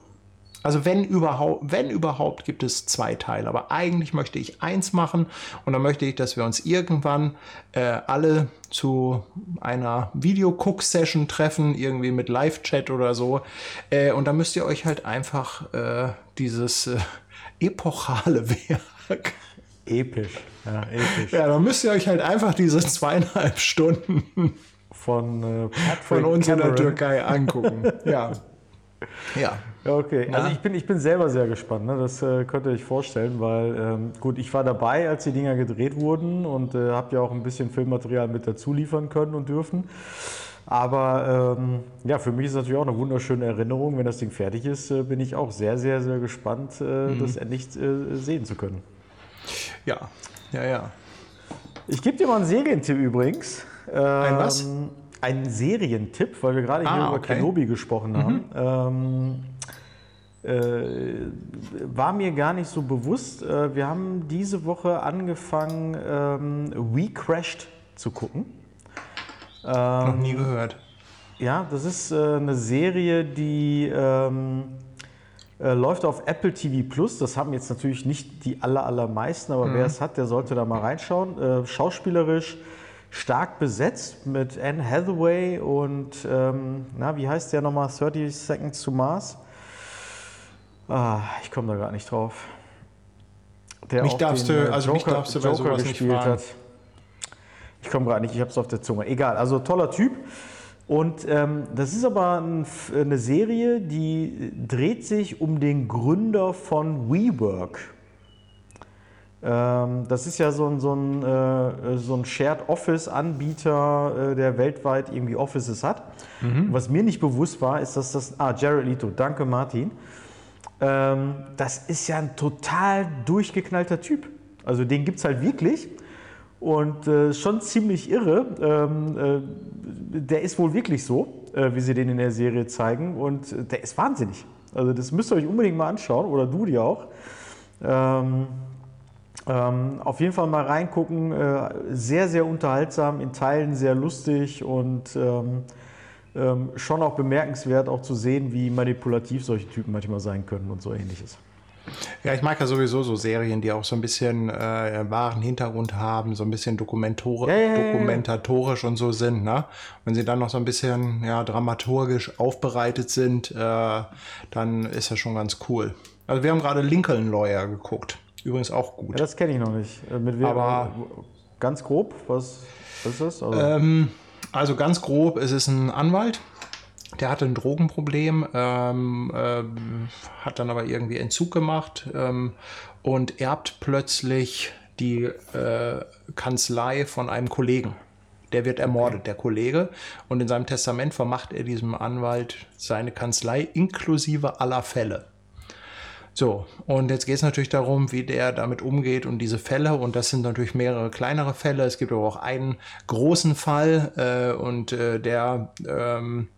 Also wenn überhaupt, wenn überhaupt, gibt es zwei Teile. Aber eigentlich möchte ich eins machen und dann möchte ich, dass wir uns irgendwann äh, alle zu einer Video-Cook-Session treffen, irgendwie mit Live-Chat oder so. Äh, und dann müsst ihr euch halt einfach äh, dieses äh, epochale Werk Episch. Ja, episch. ja, dann müsst ihr euch halt einfach diese zweieinhalb Stunden Von, äh, von uns in der Cameron. Türkei angucken. Ja. Ja. Ja, okay. Na? Also ich bin, ich bin selber sehr gespannt. Ne? Das äh, könnt ihr euch vorstellen, weil ähm, gut, ich war dabei, als die Dinger gedreht wurden und äh, habe ja auch ein bisschen Filmmaterial mit dazu liefern können und dürfen. Aber ähm, ja, für mich ist es natürlich auch eine wunderschöne Erinnerung. Wenn das Ding fertig ist, äh, bin ich auch sehr, sehr, sehr gespannt, äh, das endlich äh, sehen zu können. Ja. Ja, ja. Ich gebe dir mal einen Serientipp übrigens. Ein was? Ähm, Einen Serientipp, weil wir gerade hier Ah, über okay. Kenobi gesprochen haben. Ähm, äh, war mir gar nicht so bewusst. Äh, wir haben diese Woche angefangen, ähm, We Crashed zu gucken. Noch nie gehört. Ja, das ist äh, eine Serie, die ähm, äh, läuft auf Apple TV Plus. Das haben jetzt natürlich nicht die aller, allermeisten, aber wer es hat, der sollte da mal reinschauen. Äh, schauspielerisch stark besetzt mit Anne Hathaway und, ähm, na, wie heißt der nochmal? 30 Seconds to Mars. Ah, ich komme da gar nicht drauf. Der Mich darfst den, du- äh, also mich darfst du bei sowas nicht fragen. Ich komme gerade nicht, ich habe es auf der Zunge. Egal, also toller Typ. Und ähm, das ist aber ein, eine Serie, die dreht sich um den Gründer von WeWork. Ähm, das ist ja so ein, so ein, äh, so ein Shared Office-Anbieter, äh, der weltweit irgendwie Offices hat. Was mir nicht bewusst war, ist, dass das. Ah, Jared Leto, danke Martin. Ähm, das ist ja ein total durchgeknallter Typ. Also den gibt es halt wirklich. Und äh, schon ziemlich irre. Ähm, äh, der ist wohl wirklich so, äh, wie sie den in der Serie zeigen. Und äh, der ist wahnsinnig. Also das müsst ihr euch unbedingt mal anschauen. Oder du dir auch. Ähm, ähm, auf jeden Fall mal reingucken. Äh, sehr, sehr unterhaltsam, in Teilen sehr lustig und ähm, schon auch bemerkenswert, auch zu sehen, wie manipulativ solche Typen manchmal sein können und so ähnliches. Ja, ich mag ja sowieso so Serien, die auch so ein bisschen äh, wahren Hintergrund haben, so ein bisschen dokumentor Ja, ja, ja, ja. dokumentatorisch und so sind. Ne? Wenn sie dann noch so ein bisschen ja, dramaturgisch aufbereitet sind, äh, dann ist das schon ganz cool. Also wir haben gerade Lincoln Lawyer geguckt. Übrigens auch Ja, gut. das kenne ich noch nicht. Äh, Mit wem? Aber- ganz grob, was, was ist das? Also, Ähm, also ganz grob, es ist ein Anwalt, der hatte ein Drogenproblem, ähm, ähm, hat dann aber irgendwie Entzug gemacht ähm, und erbt plötzlich die äh, Kanzlei von einem Kollegen. Der wird ermordet, der Kollege. Und in seinem Testament vermacht er diesem Anwalt seine Kanzlei inklusive aller Fälle. So, und jetzt geht es natürlich darum, wie der damit umgeht und diese Fälle. Und das sind natürlich mehrere kleinere Fälle. Es gibt aber auch einen großen Fall äh, und äh, der, ähm,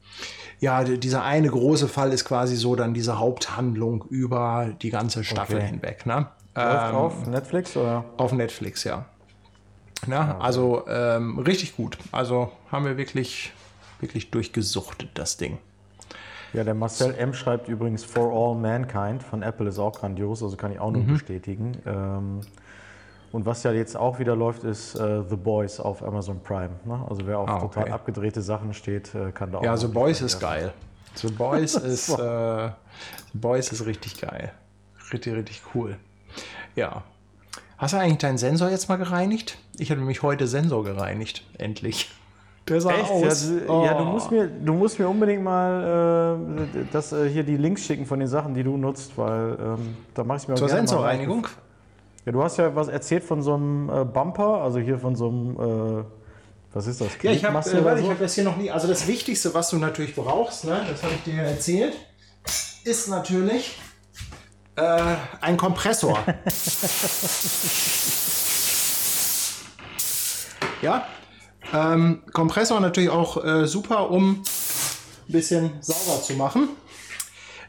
ja, dieser eine große Fall ist quasi so dann diese Haupthandlung über die ganze Staffel Okay. hinweg. Ne? läuft Ähm, auf Netflix oder? auf Netflix, ja. Na, also ähm, richtig gut. Also haben wir wirklich, wirklich durchgesuchtet, das Ding. Ja, der Marcel M. schreibt übrigens For All Mankind von Apple ist auch grandios, also kann ich auch nur Mhm. bestätigen. Ähm, und was ja jetzt auch wieder läuft, ist äh, The Boys auf Amazon Prime. Ne? Also wer auf Ah, total okay. abgedrehte Sachen steht, äh, kann da auch. Ja, The Boys ist geil. The Boys ist, äh, The Boys ist richtig geil. Richtig, richtig cool. Ja. Hast du eigentlich deinen Sensor jetzt mal gereinigt? Ich habe nämlich heute Sensor gereinigt. Endlich. Der sah Echt? aus. Ja, du, ja, du, musst mir, du musst mir unbedingt mal äh, das, äh, hier die Links schicken von den Sachen, die du nutzt, weil ähm, da mache ich mir auch Zur Sensorreinigung. Ja, du hast ja was erzählt von so einem äh, Bumper, also hier von so einem, äh, was ist das? Ja, ich habe äh, so? hab das hier noch nie. Also das Wichtigste, was du natürlich brauchst, ne, das habe ich dir erzählt, ist natürlich äh, ein Kompressor. ja, ähm, Kompressor natürlich auch äh, super, um ein bisschen sauber zu machen.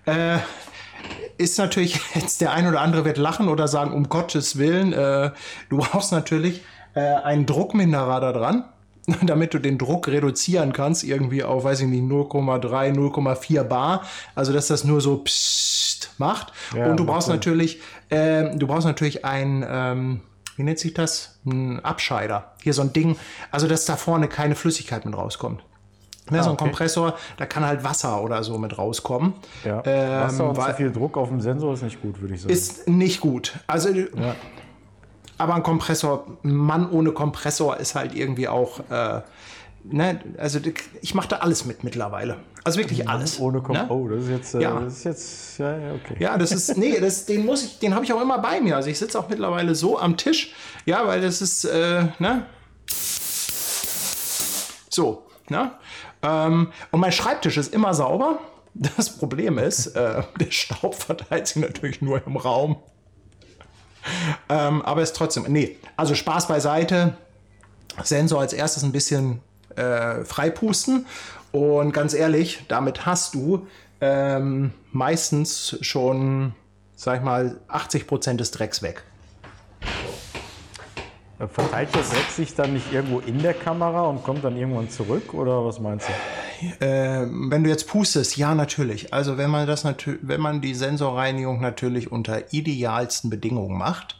Äh, ist natürlich jetzt der ein oder andere wird lachen oder sagen, um Gottes Willen, äh, du brauchst natürlich äh, einen Druckminderer da dran, damit du den Druck reduzieren kannst, irgendwie auf, weiß ich nicht, 0,3, 0,4 Bar. Also, dass das nur so pssst macht. Ja, Und du brauchst natürlich, ähm, du brauchst natürlich ein, ähm, wie nennt sich das? Ein Abscheider. Hier so ein Ding, also dass da vorne keine Flüssigkeit mit rauskommt. Ne, so ein okay. Kompressor, da kann halt Wasser oder so mit rauskommen. Ja. Ähm, Wasser und weil- zu viel Druck auf dem Sensor ist nicht gut, würde ich sagen. ist nicht gut. Also, aber ein Kompressor, Mann ohne Kompressor ist halt irgendwie auch, äh, ne, also ich mache da alles mit mittlerweile. Also wirklich alles. Ohne Kom ne? Oh, das ist jetzt, äh, Ja. das ist jetzt, ja, ja, okay. Ja, das ist, nee, das, den muss ich, den habe ich auch immer bei mir. Also ich sitze auch mittlerweile so am Tisch, ja, weil das ist, äh, ne? So, ne? Ähm, und mein Schreibtisch ist immer sauber. Das Problem ist, äh, der Staub verteilt sich natürlich nur im Raum. Ähm, aber ist trotzdem, nee, also Spaß beiseite. Sensor als erstes ein bisschen äh, freipusten. Und ganz ehrlich, damit hast du ähm, meistens schon, sag ich mal, 80% des Drecks weg. Äh, Verteilt der Dreck sich dann nicht irgendwo in der Kamera und kommt dann irgendwann zurück? Oder was meinst du? Ähm, wenn du jetzt pustest, ja, natürlich. Also wenn man das natürlich, wenn man die Sensorreinigung natürlich unter idealsten Bedingungen macht,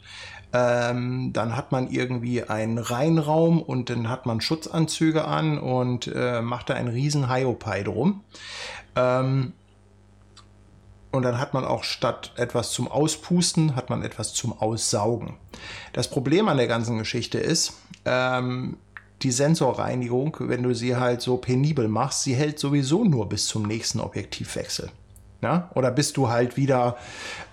ähm, dann hat man irgendwie einen Reinraum und dann hat man Schutzanzüge an und äh, macht da einen riesen Hiopai drum. Ähm, und dann hat man auch statt etwas zum Auspusten, hat man etwas zum Aussaugen. Das Problem an der ganzen Geschichte ist, ähm, die Sensorreinigung, wenn du sie halt so penibel machst, sie hält sowieso nur bis zum nächsten Objektivwechsel. Ja? Oder bis du halt wieder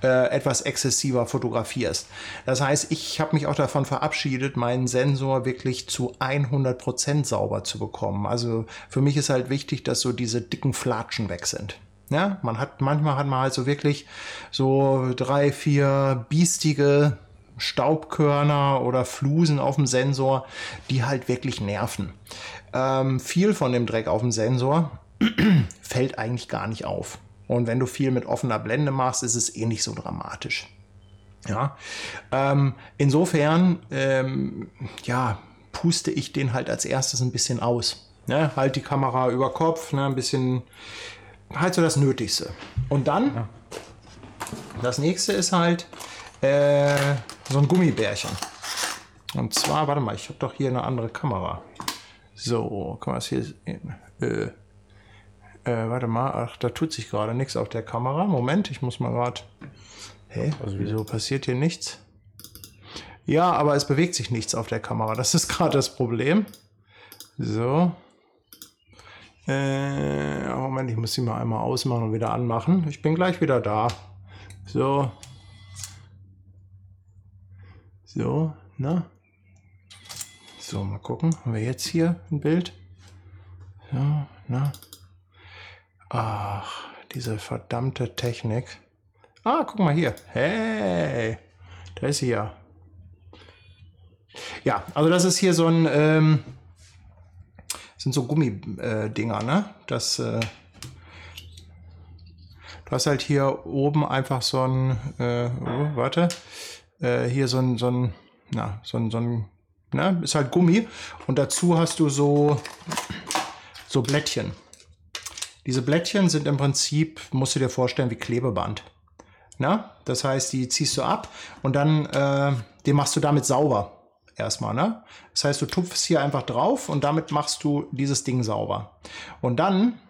äh, etwas exzessiver fotografierst. Das heißt, ich habe mich auch davon verabschiedet, meinen Sensor wirklich zu 100% sauber zu bekommen. Also für mich ist halt wichtig, dass so diese dicken Flatschen weg sind. Ja, man hat, manchmal hat man halt so wirklich so drei, vier biestige Staubkörner oder Flusen auf dem Sensor, die halt wirklich nerven. Ähm, viel von dem Dreck auf dem Sensor fällt eigentlich gar nicht auf. Und wenn du viel mit offener Blende machst, ist es eh nicht so dramatisch. Ja, ähm, insofern, ähm, ja, puste ich den halt als erstes ein bisschen aus. Ne? Halt die Kamera über Kopf, ne? ein bisschen, halt so das Nötigste. Und dann, das nächste ist halt äh, so ein Gummibärchen. Und zwar, warte mal, ich habe doch hier eine andere Kamera. So, kann man das hier sehen? Äh, äh, warte mal, ach, da tut sich gerade nichts auf der Kamera. Moment, ich muss mal gerade. Hä? Also wieso passiert hier nichts? Ja, aber es bewegt sich nichts auf der Kamera. Das ist gerade das Problem. So. Äh, Moment, ich muss sie mal einmal ausmachen und wieder anmachen. Ich bin gleich wieder da. So. So, na? So, mal gucken. Haben wir jetzt hier ein Bild? So, na? Ach, diese verdammte Technik. Ah, guck mal hier. Hey, da ist sie ja. Ja, also das ist hier so ein, ähm, sind so Gummidinger, ne? Das, äh, du hast halt hier oben einfach so ein, äh, oh, warte, äh, hier so ein, so ein, na, so ein, so ein, ne? Ist halt Gummi und dazu hast du so, so Blättchen. Diese Blättchen sind im Prinzip, musst du dir vorstellen, wie Klebeband. Na? Das heißt, die ziehst du ab und dann äh, den machst du damit sauber. Erstmal, ne? Das heißt, du tupfst hier einfach drauf und damit machst du dieses Ding sauber. Und dann,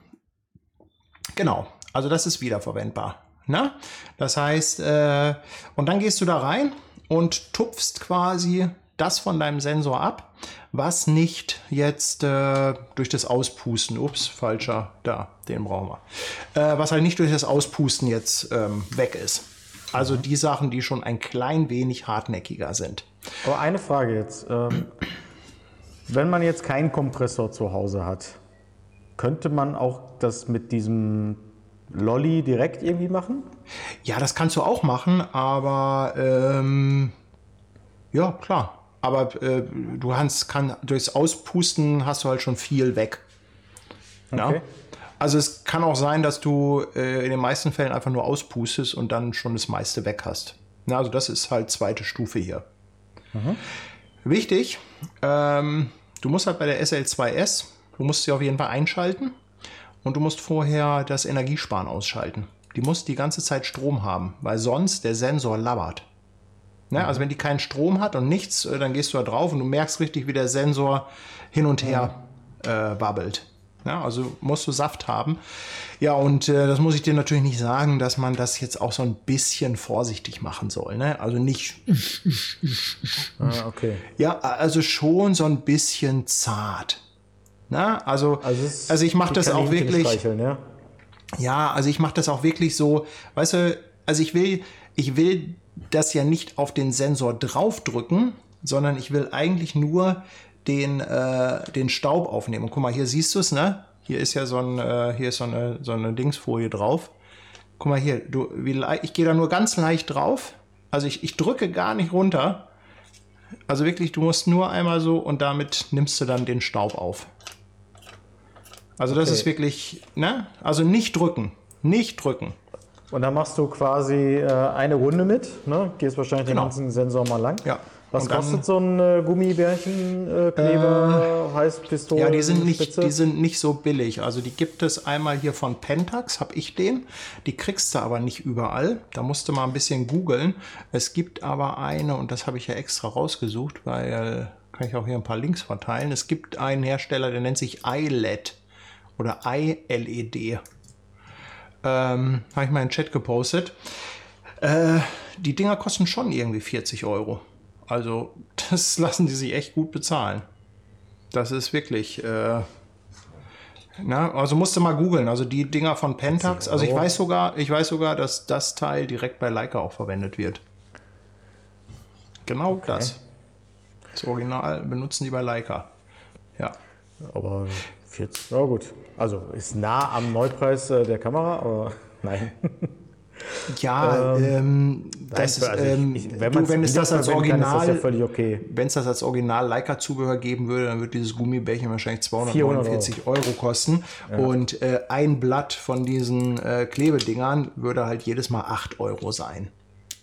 genau, also das ist wiederverwendbar. Ne? Das heißt, äh, und dann gehst du da rein und tupfst quasi das von deinem Sensor ab, was nicht jetzt äh, durch das Auspusten, ups, falscher, da, den brauchen wir, äh, was halt nicht durch das Auspusten jetzt ähm, weg ist. Also die Sachen, die schon ein klein wenig hartnäckiger sind. Aber eine Frage jetzt. Ähm, wenn man jetzt keinen Kompressor zu Hause hat, könnte man auch das mit diesem Lolly direkt irgendwie machen? Ja, das kannst du auch machen, aber ähm, ja, klar. Aber äh, du kannst, kann, durchs Auspusten hast du halt schon viel weg. Okay. Also es kann auch sein, dass du äh, in den meisten Fällen einfach nur auspustest und dann schon das meiste weg hast. Na, also das ist halt zweite Stufe hier. Wichtig, ähm, du musst halt bei der SL2S, du musst sie auf jeden Fall einschalten und du musst vorher das Energiesparen ausschalten. Die muss die ganze Zeit Strom haben, weil sonst der Sensor labert. Ne? Also wenn die keinen Strom hat und nichts, äh, dann gehst du da drauf und du merkst richtig, wie der Sensor hin und her äh, wabbelt. Ja, also musst du Saft haben. Ja, und äh, das muss ich dir natürlich nicht sagen, dass man das jetzt auch so ein bisschen vorsichtig machen soll. Ne? Also nicht, Ah, okay. ja, also schon so ein bisschen zart. Na, also, Also, es also ich mache das auch wirklich. ja? Ja, also ich mache das auch wirklich so, weißt du, also ich will, ich will das ja nicht auf den Sensor draufdrücken, sondern ich will eigentlich nur den, äh, den Staub aufnehmen. Und guck mal, hier siehst du es, ne? Hier ist ja so, ein, äh, hier ist so, eine, so eine Dingsfolie drauf. Guck mal hier, du, wie, ich gehe da nur ganz leicht drauf. Also ich, ich drücke gar nicht runter. Also wirklich, du musst nur einmal so und damit nimmst du dann den Staub auf. Also das Okay. ist wirklich, ne? Also nicht drücken. Nicht drücken. Und dann machst du quasi äh, eine Runde mit, ne? gehst wahrscheinlich Genau. den ganzen Sensor mal lang. Ja. Was dann- kostet so ein äh, Gummibärchen, äh, Kleber, Heißpistole? Ja, die sind, nicht, Spitze? die sind nicht so billig. Also die gibt es einmal hier von Pentax, habe ich den. Die kriegst du aber nicht überall. Da musst du mal ein bisschen googeln. Es gibt aber eine, und das habe ich ja extra rausgesucht, weil kann ich auch hier ein paar Links verteilen. Es gibt einen Hersteller, der nennt sich iLED oder iLED. Ähm, habe ich mal in den Chat gepostet. Äh, die Dinger kosten schon irgendwie 40 Euro. Also das lassen die sich echt gut bezahlen. Das ist wirklich. Äh, na, also musste mal googeln. Also die Dinger von Pentax. Also ich weiß sogar, ich weiß sogar, dass das Teil direkt bei Leica auch verwendet wird. Genau das. Das Original benutzen die bei Leica. Ja. Aber 40, ja gut. Also ist nah am Neupreis äh, der Kamera, aber nein. Ja, ähm, das ist, Also ähm, ich- wenn du, wenn es das als wiederverwenden kann, das ja Original, okay. wenn es das als Original Leica-Zubehör geben würde, dann würde dieses Gummibärchen wahrscheinlich 249 Euro, kosten. Und äh, ein Blatt von diesen äh, Klebedingern würde halt jedes Mal 8 Euro sein.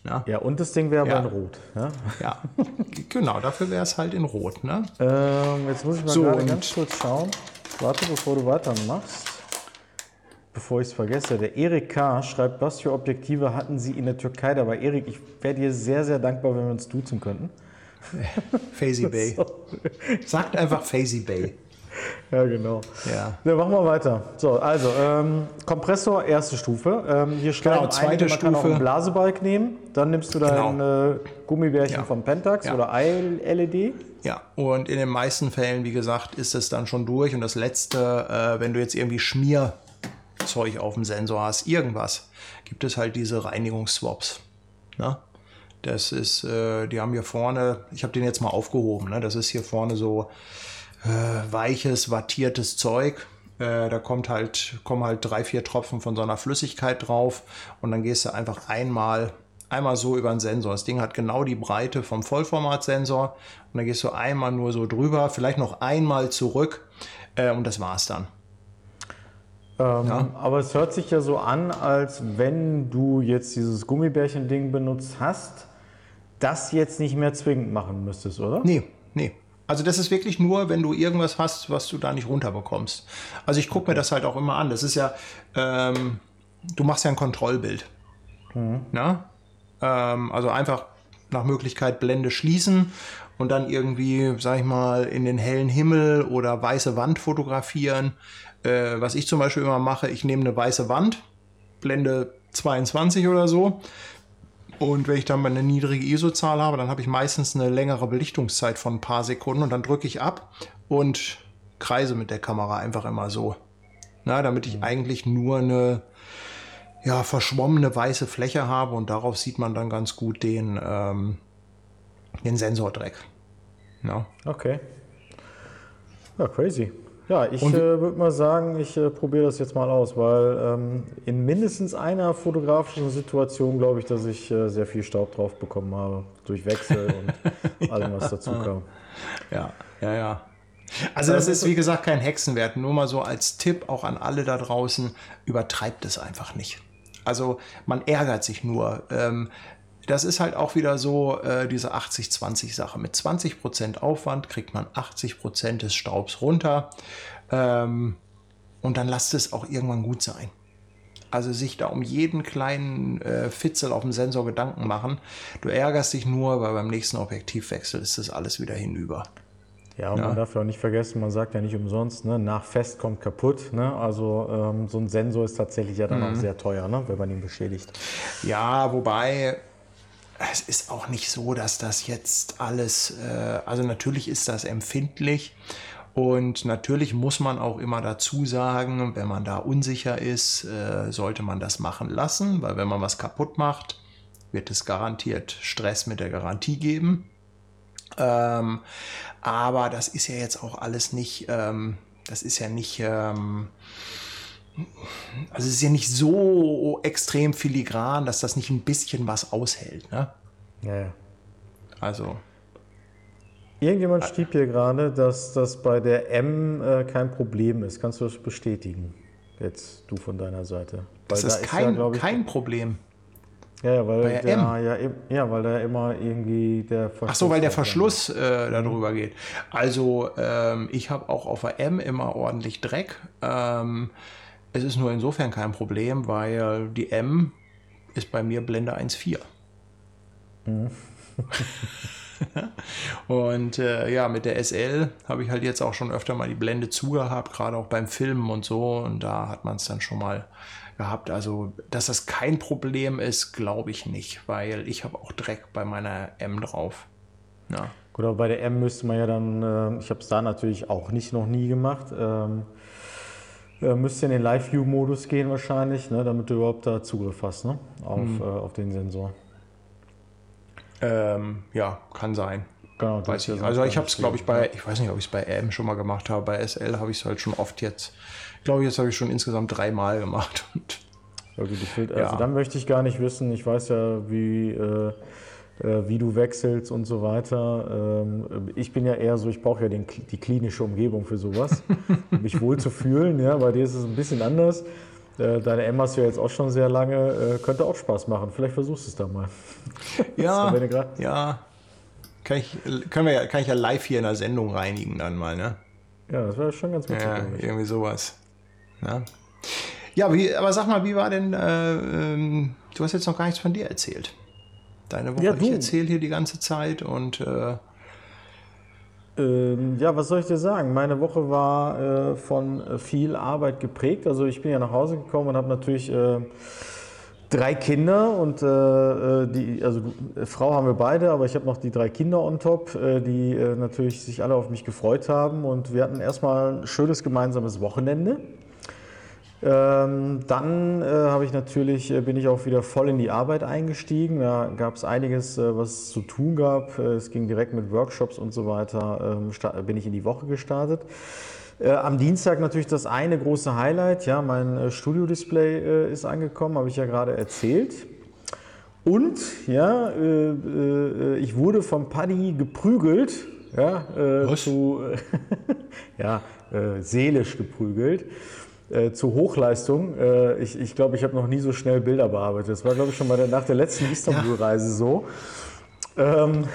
Ja, Ja, und das Ding wäre Ja. aber in Rot. Ja? ja. genau, dafür wäre es halt in Rot. Ne? Ähm, jetzt muss ich mal So, ganz kurz schauen. Warte, bevor du weitermachst. Bevor ich es vergesse, der Erik K. schreibt, was für Objektive hatten Sie in der Türkei dabei? Erik, ich wäre dir sehr, sehr dankbar, wenn wir uns duzen könnten. Phasey Bay. Sagt einfach Phasey Bay. Ja, genau. Ja. Ja, machen wir weiter. So, also, ähm, Kompressor, erste Stufe. Ähm, hier schreiben Genau, zweite einige, man kann auch Stufe. einen Blasebalg nehmen. Dann nimmst du dein äh, Gummibärchen Ja. vom Pentax Ja. oder LED. Ja, und in den meisten Fällen, wie gesagt, ist es dann schon durch. Und das letzte, äh, wenn du jetzt irgendwie Schmierzeug auf dem Sensor hast, irgendwas, gibt es halt diese Reinigungsswaps. Ne? Das ist, äh, die haben hier vorne, ich habe den jetzt mal aufgehoben, ne? das ist hier vorne so äh, weiches, wattiertes Zeug. Äh, da kommt halt, kommen halt drei, vier Tropfen von so einer Flüssigkeit drauf und dann gehst du einfach einmal, einmal so über den Sensor. Das Ding hat genau die Breite vom Vollformatsensor und dann gehst du einmal nur so drüber, vielleicht noch einmal zurück äh, und das war's dann. Ähm, Aber es hört sich ja so an, als wenn du jetzt dieses Gummibärchen-Ding benutzt hast, das jetzt nicht mehr zwingend machen müsstest, oder? Nee, nee. Also das ist wirklich nur, wenn du irgendwas hast, was du da nicht runterbekommst. Also ich gucke mir das halt auch immer an. Das ist ja, ähm, du machst ja ein Kontrollbild. Na? Ähm, also einfach nach Möglichkeit Blende schließen und dann irgendwie, sag ich mal, in den hellen Himmel oder weiße Wand fotografieren. Äh, was ich zum Beispiel immer mache, ich nehme eine weiße Wand, Blende 22 oder so, Und wenn ich dann mal eine niedrige ISO-Zahl habe, dann habe ich meistens eine längere Belichtungszeit von ein paar Sekunden und dann drücke ich ab und kreise mit der Kamera einfach immer so. Na, damit ich eigentlich nur eine ja, verschwommene weiße Fläche habe und darauf sieht man dann ganz gut den, ähm, den Sensordreck. Ja. Okay. Ja, crazy. Ja, ich äh, würde mal sagen, ich äh, probiere das jetzt mal aus, weil ähm, in mindestens einer fotografischen Situation glaube ich, dass ich äh, sehr viel Staub drauf bekommen habe. Durch Wechsel und allem, was dazu kam. Ja, ja, ja. Also das ist wie gesagt kein Hexenwert. Nur mal so als Tipp auch an alle da draußen, übertreibt es einfach nicht. Also man ärgert sich nur. Ähm, das ist halt auch wieder so äh, diese 80-20-Sache. Mit 20% Aufwand kriegt man 80% des Staubs runter. Ähm, und dann lasst es auch irgendwann gut sein. Also sich da um jeden kleinen äh, Fitzel auf dem Sensor Gedanken machen. Du ärgerst dich nur, weil beim nächsten Objektivwechsel ist das alles wieder hinüber. Ja, und ja. man darf ja auch nicht vergessen, man sagt ja nicht umsonst, ne, nach Fest kommt kaputt. Ne? Also ähm, so ein Sensor ist tatsächlich ja dann mhm. auch sehr teuer, ne, wenn man ihn beschädigt. Ja, wobei es ist auch nicht so, dass das jetzt alles, äh, also natürlich ist das empfindlich und natürlich muss man auch immer dazu sagen, wenn man da unsicher ist, äh, sollte man das machen lassen, weil wenn man was kaputt macht, wird es garantiert Stress mit der Garantie geben. Ähm, aber das ist ja jetzt auch alles nicht, ähm, das ist ja nicht, ähm, also es ist ja nicht so extrem filigran, dass das nicht ein bisschen was aushält. Ne? Ja, ja. Also. Irgendjemand schrieb hier gerade, dass das bei der M äh, kein Problem ist. Kannst du das bestätigen? Jetzt du von deiner Seite. Weil das ist, da kein, ja, ich, kein Problem. Ja, ja, weil der, ja, ja, weil da immer irgendwie der Verschluss. Ach so, weil der Verschluss äh, darüber geht. Also ähm, ich habe auch auf der M immer ordentlich Dreck. Ähm, es ist nur insofern kein Problem, weil die M ist bei mir Blende 1.4. Mhm. und äh, ja, mit der SL habe ich halt jetzt auch schon öfter mal die Blende zugehabt, gerade auch beim Filmen und so. Und da hat man es dann schon mal gehabt. Also, dass das kein Problem ist, glaube ich nicht, weil ich habe auch Dreck bei meiner M drauf. Ja. Gut, aber bei der M müsste man ja dann, äh, ich habe es da natürlich auch nicht noch nie gemacht. Ähm, äh, müsste in den Live-View-Modus gehen wahrscheinlich, ne, damit du überhaupt da Zugriff hast ne, auf, mhm. äh, auf den Sensor. Ähm, ja, kann sein. Genau, weiß ich. Also ich habe es, glaube ich, bei, ich weiß nicht, ob ich es bei M schon mal gemacht habe, bei SL habe ich es halt schon oft jetzt. Ich glaube, jetzt habe ich schon insgesamt dreimal gemacht. Gut, ich also dann möchte ich gar nicht wissen, ich weiß ja, wie, äh, äh, wie du wechselst und so weiter. Ähm, ich bin ja eher so, ich brauche ja den, die klinische Umgebung für sowas, um mich wohl zu fühlen. Ja, bei dir ist es ein bisschen anders. Äh, deine hast du ja jetzt auch schon sehr lange, äh, könnte auch Spaß machen. Vielleicht versuchst du es da mal. Ja, ja. Kann ich, können wir ja, kann ich ja live hier in der Sendung reinigen dann mal, ne? Ja, das wäre schon ganz witzig. Ja, irgendwie sowas. Ja, ja wie, aber sag mal, wie war denn, äh, ähm, du hast jetzt noch gar nichts von dir erzählt. Deine Woche, ja, ich erzähle hier die ganze Zeit und äh, ähm, ja, was soll ich dir sagen? Meine Woche war äh, von äh, viel Arbeit geprägt. Also ich bin ja nach Hause gekommen und habe natürlich äh, drei Kinder und äh, äh die, also äh, Frau haben wir beide, aber ich habe noch die drei Kinder on top, die natürlich sich alle auf mich gefreut haben und wir hatten erstmal ein schönes gemeinsames Wochenende. Ähm, dann äh, habe ich natürlich, äh, bin ich auch wieder voll in die Arbeit eingestiegen. Da gab es einiges, äh, was es zu tun gab. Äh, es ging direkt mit Workshops und so weiter, ähm, bin ich in die Woche gestartet. Äh, am Dienstag natürlich das eine große Highlight, ja, mein äh, Studio-Display ist angekommen, habe ich ja gerade erzählt. Und ja, ich wurde vom Paddy geprügelt, ja, zu, ja, seelisch geprügelt äh, zur Hochleistung. Äh, ich glaube, ich, glaub, ich habe noch nie so schnell Bilder bearbeitet. Das war, glaube ich, schon der, nach der letzten Istanbul-Reise ja. so. Ähm,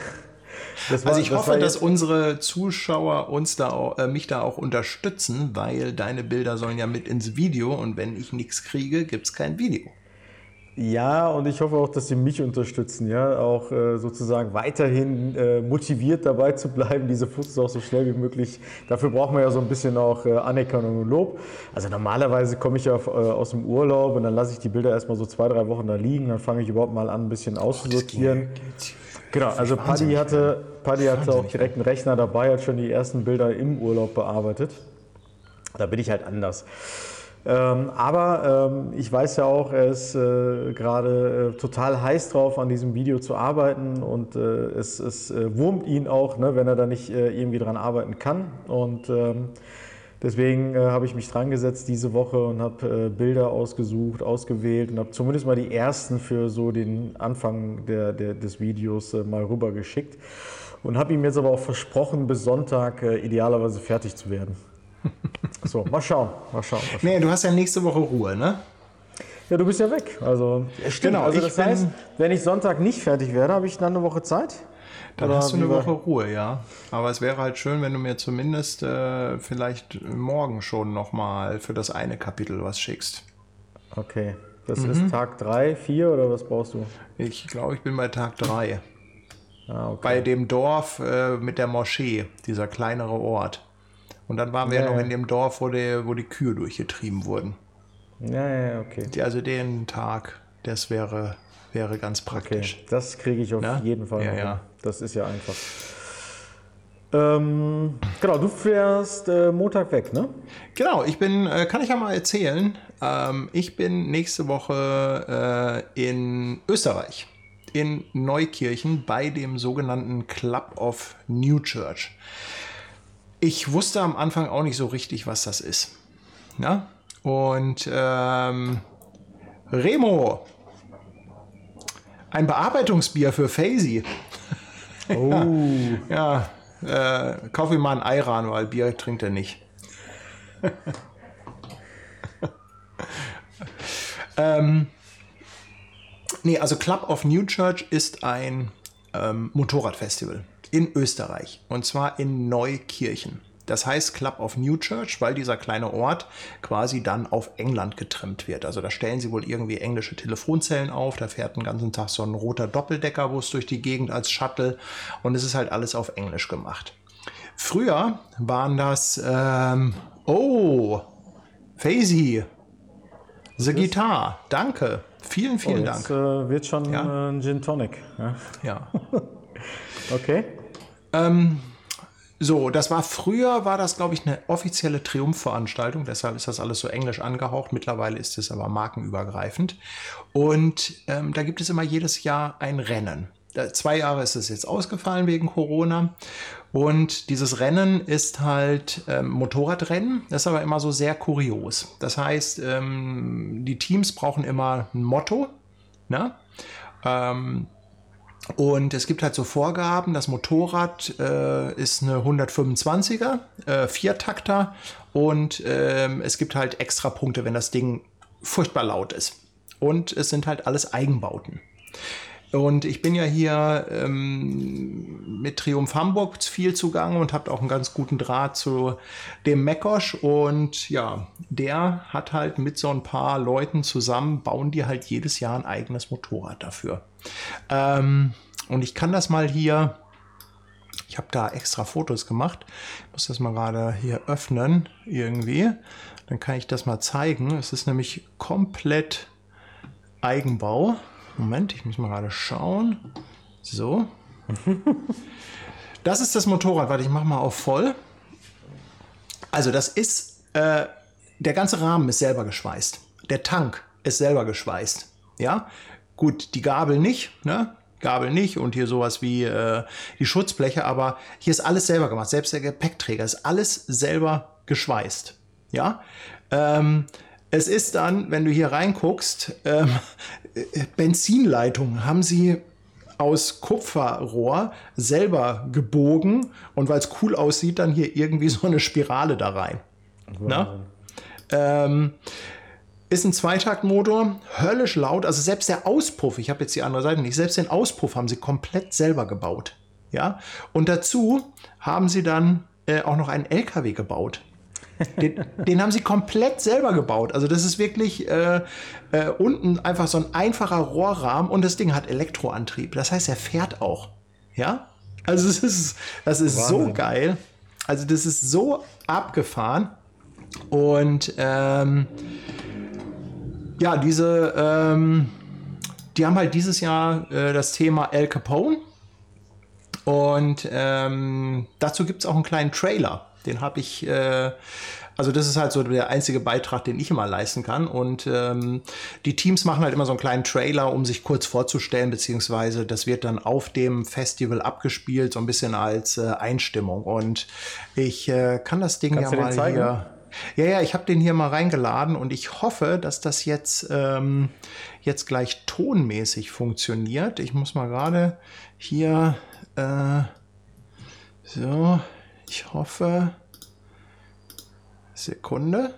war, also ich das hoffe, dass unsere Zuschauer uns da auch, äh, mich da auch unterstützen, weil deine Bilder sollen ja mit ins Video und wenn ich nichts kriege, gibt es kein Video. Ja, und ich hoffe auch, dass Sie mich unterstützen, ja, auch äh, sozusagen weiterhin äh, motiviert dabei zu bleiben, diese Fotos auch so schnell wie möglich. Dafür braucht man ja so ein bisschen auch äh, Anerkennung und Lob. Also normalerweise komme ich ja äh, aus dem Urlaub und dann lasse ich die Bilder erstmal so zwei, drei Wochen da liegen, dann fange ich überhaupt mal an, ein bisschen auszusortieren. Genau, also Paddy hatte, Paddy hatte auch direkt einen Rechner dabei, hat schon die ersten Bilder im Urlaub bearbeitet. Da bin ich halt anders. Ähm, aber ähm, ich weiß ja auch, er ist äh, gerade äh, total heiß drauf, an diesem Video zu arbeiten und äh, es, es äh, wurmt ihn auch, ne, wenn er da nicht äh, irgendwie dran arbeiten kann. Und ähm, deswegen äh, habe ich mich dran gesetzt diese Woche und habe Bilder ausgesucht, ausgewählt und habe zumindest mal die ersten für so den Anfang der, der des Videos mal rübergeschickt und habe ihm jetzt aber auch versprochen, bis Sonntag idealerweise fertig zu werden. So, mal schauen, mal schauen. Mal schauen. Nee, du hast ja nächste Woche Ruhe, ne? Ja, du bist ja weg. Also, stimmt. Genau, also das heißt, wenn ich Sonntag nicht fertig werde, habe ich dann eine Woche Zeit? Dann Oder hast du eine Woche Ruhe, ja. Aber es wäre halt schön, wenn du mir zumindest äh, vielleicht morgen schon nochmal für das eine Kapitel was schickst. Okay. Das mhm. ist Tag 3, 4 oder was brauchst du? Ich glaube, ich bin bei Tag 3. Ah, okay. Bei dem Dorf äh, mit der Moschee, dieser kleinere Ort. Und dann waren wir ja, noch in dem Dorf, wo die, wo die Kühe durchgetrieben wurden. Ja, ja, okay. Die, also den Tag, das wäre, wäre ganz praktisch. Okay, das kriege ich auf ja? jeden Fall. Ja, ja. Das ist ja einfach. Ähm, genau, du fährst äh, Montag weg, ne? Genau, ich bin, äh, kann ich ja mal erzählen, ähm, ich bin nächste Woche äh, in Österreich, in Neukirchen bei dem sogenannten Club of New Church. Ich wusste am Anfang auch nicht so richtig, was das ist. Ja? Und ähm, Remo, ein Bearbeitungsbier für Faisy. Oh. ja, äh, kauf ihm mal ein Ayran, weil Bier trinkt er nicht. ähm, nee, also Club of New Church ist ein ähm, Motorradfestival in Österreich und zwar in Neukirchen. Das heißt Club of New Church, weil dieser kleine Ort quasi dann auf England getrimmt wird. Also da stellen sie wohl irgendwie englische Telefonzellen auf, da fährt den ganzen Tag so ein roter Doppeldeckerbus durch die Gegend als Shuttle und es ist halt alles auf Englisch gemacht. Früher waren das, ähm, oh, Faisy, The Guitar, danke, vielen, vielen oh, jetzt, Dank. Äh, wird schon ja? äh, ein Gin Tonic. Ja. ja. okay. Ähm, so, das war früher, war das, glaube ich, eine offizielle Triumphveranstaltung, deshalb ist das alles so englisch angehaucht. Mittlerweile ist es aber markenübergreifend. Und ähm, da gibt es immer jedes Jahr ein Rennen. Zwei Jahre ist es jetzt ausgefallen wegen Corona. Und dieses Rennen ist halt ähm, Motorradrennen. Das ist aber immer so sehr kurios. Das heißt, ähm, die Teams brauchen immer ein Motto. Ne? Ähm, und es gibt halt so Vorgaben, das Motorrad äh, ist eine 125er, äh, Viertakter und ähm, es gibt halt extra Punkte, wenn das Ding furchtbar laut ist. Und es sind halt alles Eigenbauten. Und ich bin ja hier ähm, mit Triumph Hamburg viel zugange und habe auch einen ganz guten Draht zu dem Mekosch. Und ja, der hat halt mit so ein paar Leuten zusammen, bauen die halt jedes Jahr ein eigenes Motorrad dafür. Ähm, und ich kann das mal hier, ich habe da extra Fotos gemacht. Ich muss das mal gerade hier öffnen irgendwie. Dann kann ich das mal zeigen. Es ist nämlich komplett Eigenbau. Moment, ich muss mal gerade schauen. So. Das ist das Motorrad. Warte, ich mache mal auf voll. Also das ist, äh, der ganze Rahmen ist selber geschweißt. Der Tank ist selber geschweißt. Ja, gut, die Gabel nicht, ne? Gabel nicht und hier sowas wie äh, die Schutzbleche, aber hier ist alles selber gemacht. Selbst der Gepäckträger ist alles selber geschweißt. Ja, ähm, es ist dann, wenn du hier reinguckst, ähm, Benzinleitungen haben sie aus Kupferrohr selber gebogen und weil es cool aussieht, dann hier irgendwie so eine Spirale da rein. Na? Ähm, ist ein Zweitaktmotor, höllisch laut. Also selbst der Auspuff, ich habe jetzt die andere Seite nicht, selbst den Auspuff haben sie komplett selber gebaut. Ja, und dazu haben sie dann äh, auch noch einen LKW gebaut. Den, den, haben sie komplett selber gebaut. Also das ist wirklich äh, äh, unten einfach so ein einfacher Rohrrahmen und das Ding hat Elektroantrieb. Das heißt, er fährt auch. Ja? Also es ist, das ist so geil. Also das ist so abgefahren. Und ähm, ja, diese, ähm, die haben halt dieses Jahr äh, das Thema El Capone. Und ähm, dazu gibt es auch einen kleinen Trailer. Den habe ich, äh, also das ist halt so der einzige Beitrag, den ich immer leisten kann. Und ähm, die Teams machen halt immer so einen kleinen Trailer, um sich kurz vorzustellen, beziehungsweise das wird dann auf dem Festival abgespielt, so ein bisschen als äh, Einstimmung. Und ich äh, kann das Ding Kannst ja mal hier. Ja, ja, ich habe den hier mal reingeladen und ich hoffe, dass das jetzt, ähm, jetzt gleich tonmäßig funktioniert. Ich muss mal gerade hier äh, so, ich hoffe. Sekunde.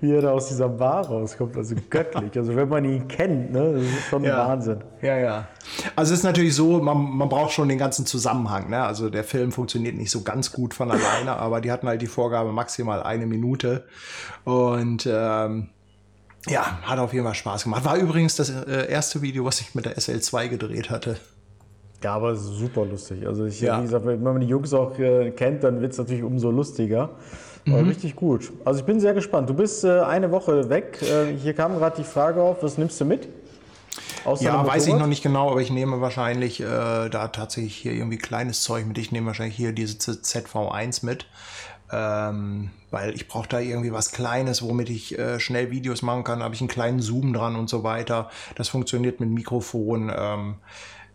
Wie er da aus dieser Bar rauskommt, also göttlich. Also wenn man ihn kennt, ne, das ist schon ja. Wahnsinn. Ja, ja. Also es ist natürlich so, man, man braucht schon den ganzen Zusammenhang. Ne? Also der Film funktioniert nicht so ganz gut von alleine, aber die hatten halt die Vorgabe maximal eine Minute. Und ähm, ja, hat auf jeden Fall Spaß gemacht. War übrigens das äh, erste Video, was ich mit der SL2 gedreht hatte. Ja, aber super lustig. Also ich, ja. wie gesagt, wenn man die Jungs auch äh, kennt, dann wird es natürlich umso lustiger. Mhm. richtig gut. Also ich bin sehr gespannt. Du bist äh, eine Woche weg. Äh, hier kam gerade die Frage auf, was nimmst du mit? Außer ja, weiß ich noch nicht genau, aber ich nehme wahrscheinlich da tatsächlich hier irgendwie kleines Zeug mit. Ich nehme wahrscheinlich hier diese ZV1 mit. Ähm, weil ich brauche da irgendwie was Kleines, womit ich äh, schnell Videos machen kann. Da habe ich einen kleinen Zoom dran und so weiter. Das funktioniert mit Mikrofon. Ähm,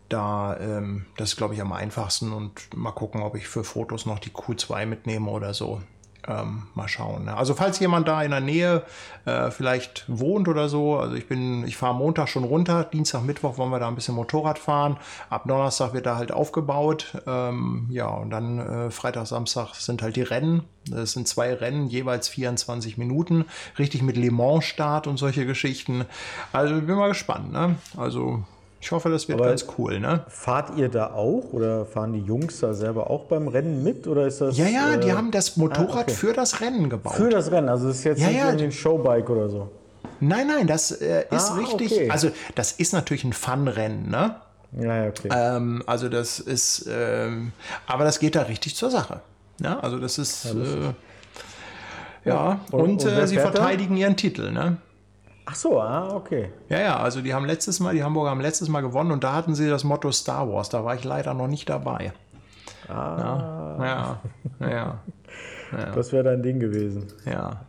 da, ähm, das ist, glaube ich, am einfachsten und mal gucken, ob ich für Fotos noch die Q2 mitnehme oder so. Ähm, mal schauen. Ne? Also falls jemand da in der Nähe äh, vielleicht wohnt oder so, also ich bin, ich fahre Montag schon runter, Dienstag, Mittwoch wollen wir da ein bisschen Motorrad fahren. Ab Donnerstag wird da halt aufgebaut. Ähm, ja, und dann äh, Freitag, Samstag sind halt die Rennen. Das sind zwei Rennen, jeweils 24 Minuten, richtig mit Le Mans Start und solche Geschichten. Also ich bin mal gespannt. Ne? Also ich hoffe, das wird Aber ganz cool, ne? Fahrt ihr da auch oder fahren die Jungs da selber auch beim Rennen mit oder ist das? Ja, ja, äh, die haben das Motorrad ah, okay. für das Rennen gebaut. Für das Rennen, also das ist jetzt ja, nicht ja. ein Showbike oder so. Nein, nein, das äh, ist ah, richtig. Okay. Also das ist natürlich ein Fun-Rennen, ne? Ja, ja, okay. Ähm, also das ist, ähm, aber das geht da richtig zur Sache. Ja, also das ist, ja, äh, ja. und, und, und äh, sie verteidigen da? ihren Titel, ne? Ach so, ah, okay. Ja, ja, also die haben letztes Mal, die Hamburger haben letztes Mal gewonnen und da hatten sie das Motto Star Wars. Da war ich leider noch nicht dabei. Ah. Ja, ja, ja. ja. Das wäre dein Ding gewesen. Ja.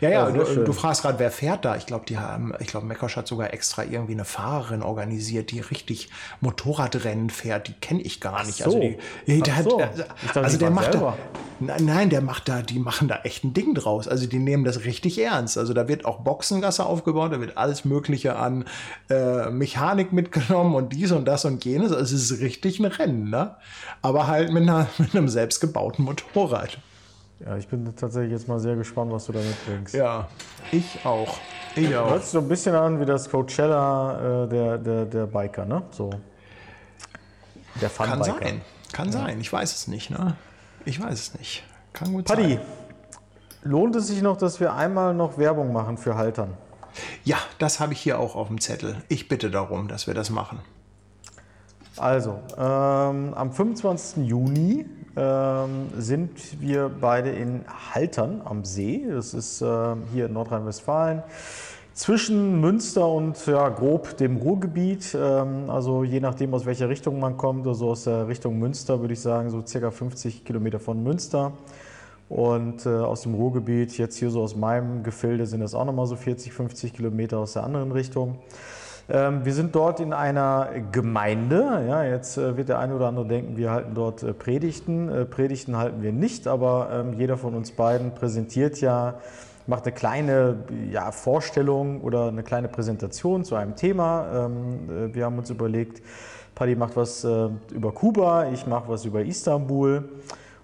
Ja, ja, ja du, du, fragst gerade, wer fährt da? Ich glaube, die haben, ich glaube, Mekosch hat sogar extra irgendwie eine Fahrerin organisiert, die richtig Motorradrennen fährt. Die kenne ich gar nicht. Also so. Also, der, so. hat, also der macht da, nein, der macht da, die machen da echt ein Ding draus. Also die nehmen das richtig ernst. Also da wird auch Boxengasse aufgebaut, da wird alles Mögliche an äh, Mechanik mitgenommen und dies und das und jenes. Also es ist richtig ein Rennen, ne? Aber halt mit, einer, mit einem selbstgebauten Motorrad. Ja, ich bin tatsächlich jetzt mal sehr gespannt, was du da mitbringst. Ja, ich auch. Ich auch. Hört sich so ein bisschen an wie das Coachella äh, der, der, der Biker, ne? So. Der Fun Kann sein. Kann ja. sein. Ich weiß es nicht, ne? Ich weiß es nicht. Kann gut Paddy, sein. lohnt es sich noch, dass wir einmal noch Werbung machen für Haltern? Ja, das habe ich hier auch auf dem Zettel. Ich bitte darum, dass wir das machen. Also, ähm, am 25. Juni ähm, sind wir beide in Haltern am See. Das ist ähm, hier in Nordrhein-Westfalen. Zwischen Münster und ja, grob dem Ruhrgebiet, ähm, also je nachdem aus welcher Richtung man kommt, also aus der Richtung Münster würde ich sagen, so circa 50 Kilometer von Münster. Und äh, aus dem Ruhrgebiet, jetzt hier so aus meinem Gefilde, sind das auch nochmal so 40, 50 Kilometer aus der anderen Richtung. Ähm, wir sind dort in einer Gemeinde. Ja, jetzt äh, wird der eine oder andere denken, wir halten dort äh, Predigten. Äh, Predigten halten wir nicht, aber ähm, jeder von uns beiden präsentiert ja, macht eine kleine ja, Vorstellung oder eine kleine Präsentation zu einem Thema. Ähm, wir haben uns überlegt, Paddy macht was über Kuba, ich mache was über Istanbul.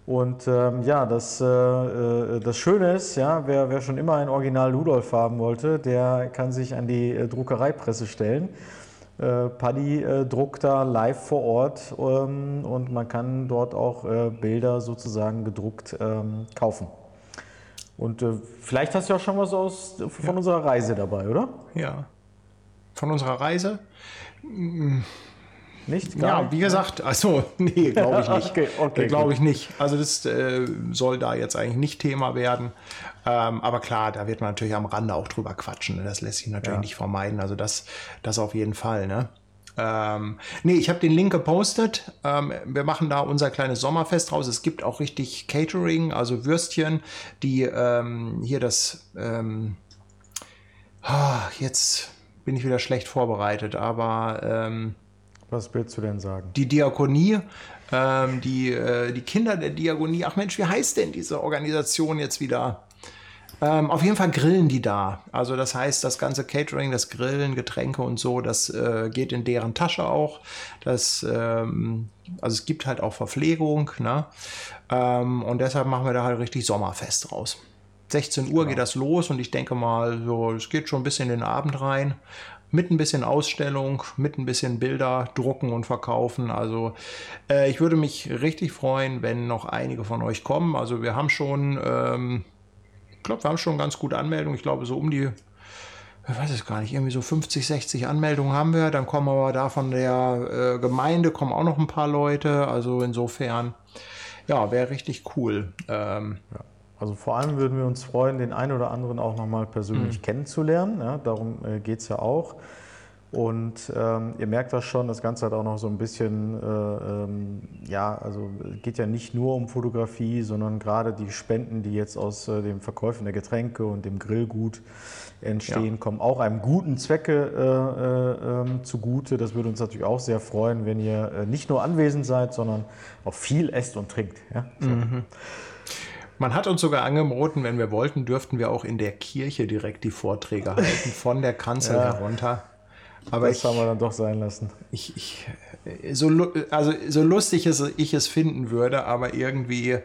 Und ähm, ja, das, äh, äh, das Schöne ist, ja, wer, wer schon immer ein Original Ludolf haben wollte, der kann sich an die äh, Druckereipresse stellen. Äh, Paddy äh, druckt da live vor Ort ähm, und man kann dort auch äh, Bilder sozusagen gedruckt ähm, kaufen. Und vielleicht hast du ja schon was aus, von ja. unserer Reise dabei, oder? Ja. Von unserer Reise? Nicht? Gar ja, wie gesagt, also nee, glaube ich nicht. okay, okay, glaube ich nicht. Also das äh, soll da jetzt eigentlich nicht Thema werden. Ähm, aber klar, da wird man natürlich am Rande auch drüber quatschen. Ne? Das lässt sich natürlich ja. nicht vermeiden. Also das, das auf jeden Fall. Ne? Ähm, nee, ich habe den Link gepostet. Ähm, wir machen da unser kleines Sommerfest raus. Es gibt auch richtig Catering, also Würstchen, die ähm, hier das. Ähm, oh, jetzt bin ich wieder schlecht vorbereitet, aber ähm, was willst du denn sagen? Die Diakonie, ähm, die, äh, die Kinder der Diakonie. Ach Mensch, wie heißt denn diese Organisation jetzt wieder? Ähm, auf jeden Fall grillen die da. Also das heißt, das ganze Catering, das Grillen, Getränke und so, das äh, geht in deren Tasche auch. Das, ähm, also es gibt halt auch Verpflegung. Ne? Ähm, und deshalb machen wir da halt richtig Sommerfest draus. 16 Uhr genau. geht das los und ich denke mal, so, es geht schon ein bisschen in den Abend rein mit ein bisschen Ausstellung, mit ein bisschen Bilder drucken und verkaufen. Also äh, ich würde mich richtig freuen, wenn noch einige von euch kommen. Also wir haben schon, ähm, ich glaube, wir haben schon ganz gute Anmeldungen. Ich glaube, so um die, ich weiß es gar nicht, irgendwie so 50, 60 Anmeldungen haben wir. Dann kommen aber da von der äh, Gemeinde kommen auch noch ein paar Leute. Also insofern, ja, wäre richtig cool. Ähm, ja. Also vor allem würden wir uns freuen, den einen oder anderen auch nochmal persönlich mhm. kennenzulernen. Ja, darum äh, geht es ja auch. Und ähm, ihr merkt das schon, das Ganze hat auch noch so ein bisschen, äh, ähm, ja, also geht ja nicht nur um Fotografie, sondern gerade die Spenden, die jetzt aus äh, dem Verkäufen der Getränke und dem Grillgut entstehen, ja. kommen auch einem guten Zwecke äh, äh ähm, zugute. Das würde uns natürlich auch sehr freuen, wenn ihr äh, nicht nur anwesend seid, sondern auch viel esst und trinkt. Ja? So. Mhm. Man hat uns sogar angeboten, wenn wir wollten, dürften wir auch in der Kirche direkt die Vorträge halten, von der Kanzel ja, herunter. Aber das ich, haben wir dann doch sein lassen. Ich, ich, so, also, so lustig es, ich es finden würde, aber irgendwie,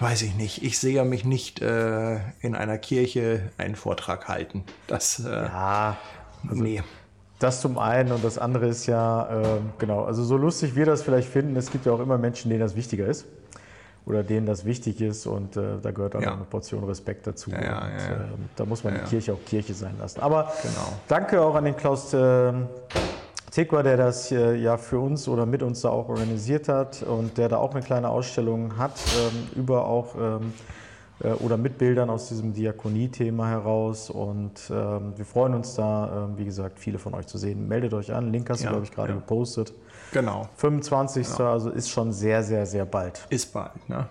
weiß ich nicht, ich sehe mich nicht äh, in einer Kirche einen Vortrag halten. Das, äh, ja, also nee. Das zum einen und das andere ist ja, äh, genau, also so lustig wir das vielleicht finden, es gibt ja auch immer Menschen, denen das wichtiger ist oder denen das wichtig ist und äh, da gehört auch ja. eine Portion Respekt dazu. Ja, ja, und, äh, da muss man die Kirche auch Kirche sein lassen. Aber genau. danke auch an den Klaus äh, Tekwa, der das ja für uns oder mit uns da auch organisiert hat und der da auch eine kleine Ausstellung hat ähm, über auch ähm, äh, oder mit Bildern aus diesem Diakonie-Thema heraus. Und ähm, wir freuen uns da, ähm, wie gesagt, viele von euch zu sehen. Meldet euch an. Link hast du, glaube ich, gerade gepostet. Genau. 25. Genau. Also ist schon sehr, sehr, sehr bald. Ist bald, ne?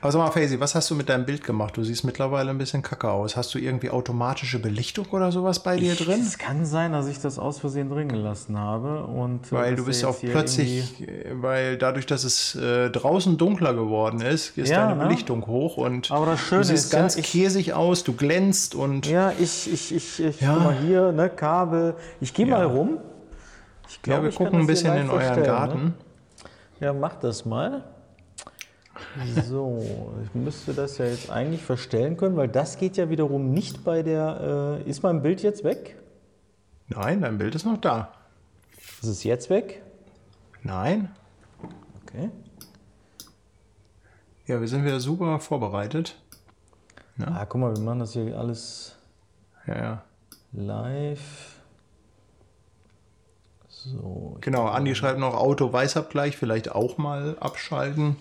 Aber sag mal, Faisy, was hast du mit deinem Bild gemacht? Du siehst mittlerweile ein bisschen kacke aus. Hast du irgendwie automatische Belichtung oder sowas bei dir drin? Es kann sein, dass ich das aus Versehen drin gelassen habe. Und, äh, weil du bist auch plötzlich, weil dadurch, dass es äh, draußen dunkler geworden ist, ist ja, deine ne? Belichtung hoch und Aber das Schöne du siehst ist, ganz ja, ich, käsig aus, du glänzt und. Ja, ich, ich, ich, ich ja. guck mal hier, ne, Kabel. Ich gehe mal rum. Ich glaube, ja, wir gucken ein bisschen in euren Garten. Ne? Ja, mach das mal. So, ich müsste das ja jetzt eigentlich verstellen können, weil das geht ja wiederum nicht bei der. Äh, ist mein Bild jetzt weg? Nein, dein Bild ist noch da. Ist es jetzt weg? Nein. Okay. Ja, wir sind wieder super vorbereitet. Ja. Ah, guck mal, wir machen das hier alles ja, ja. live. So, Genau, Andi schreibt noch Auto-Weißabgleich, vielleicht auch mal abschalten,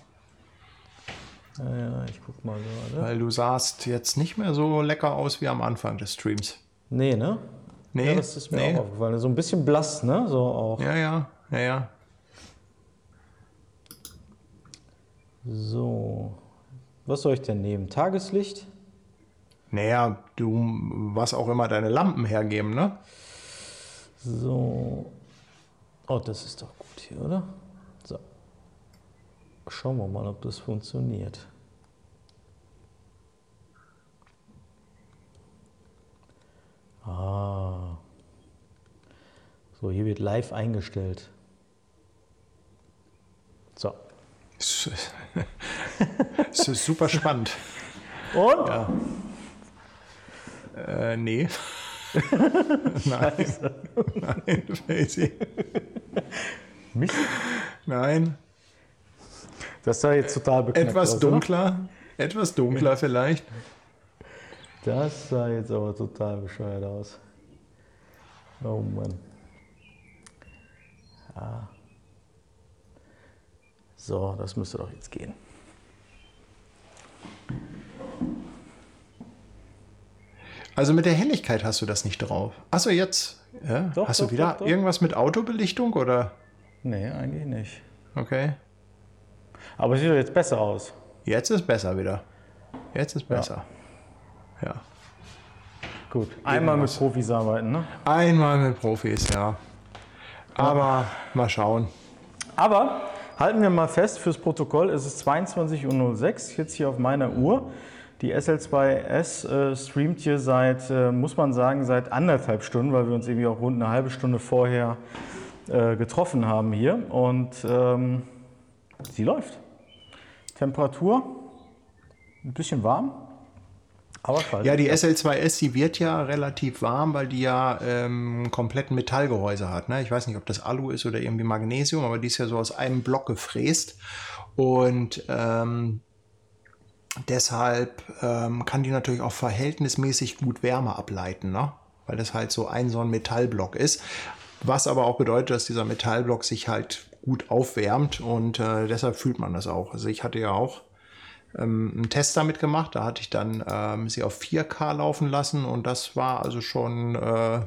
ja, ja, ich guck mal gerade. weil du sahst jetzt nicht mehr so lecker aus wie am Anfang des Streams. Nee, ne? Nee, Ja, das ist mir nee. auch aufgefallen. So ein bisschen blass, ne? So auch. Ja, ja, ja, ja. So. Was soll ich denn nehmen? Tageslicht? Naja, du, was auch immer deine Lampen hergeben, ne? So. Oh, das ist doch gut hier, oder? So. Schauen wir mal, ob das funktioniert. Ah. So, hier wird live eingestellt. So. Das ist super spannend. Und? Äh, nee. Nein. Nein, Faisy. Mist. Nein. Das sah jetzt total beknackt Etwas aus, oder? dunkler. Etwas dunkler vielleicht. Das sah jetzt aber total bescheuert aus. Oh Mann. Ah. So, das müsste doch jetzt gehen. Also mit der Helligkeit hast du das nicht drauf. Achso, jetzt. Ja? Doch, hast doch, du wieder doch, irgendwas mit Autobelichtung oder? Nee, eigentlich nicht. Okay. Aber es sieht doch jetzt besser aus. Jetzt ist besser wieder. Jetzt ist besser. Ja. Gut. Einmal mit. Profis arbeiten, ne? Einmal mit Profis, ja. Aber mal schauen. Aber halten wir mal fest fürs Protokoll, es ist 22.06 Uhr, jetzt hier auf meiner Uhr. Die SL2S äh, streamt hier seit, äh, muss man sagen, seit anderthalb Stunden, weil wir uns irgendwie auch rund eine halbe Stunde vorher äh, getroffen haben hier. Und ähm, sie läuft. Temperatur ein bisschen warm, aber. Ja, die SL2S, die wird ja relativ warm, weil die ja ähm, komplett Metallgehäuse hat. Ne? Ich weiß nicht, ob das Alu ist oder irgendwie Magnesium, aber die ist ja so aus einem Block gefräst. Und ähm, deshalb ähm, kann die natürlich auch verhältnismäßig gut Wärme ableiten, ne? weil das halt so ein so ein Metallblock ist. Was aber auch bedeutet, dass dieser Metallblock sich halt gut aufwärmt und äh, deshalb fühlt man das auch. Also ich hatte ja auch ähm, einen Test damit gemacht. Da hatte ich dann ähm, sie auf 4K laufen lassen und das war also schon äh,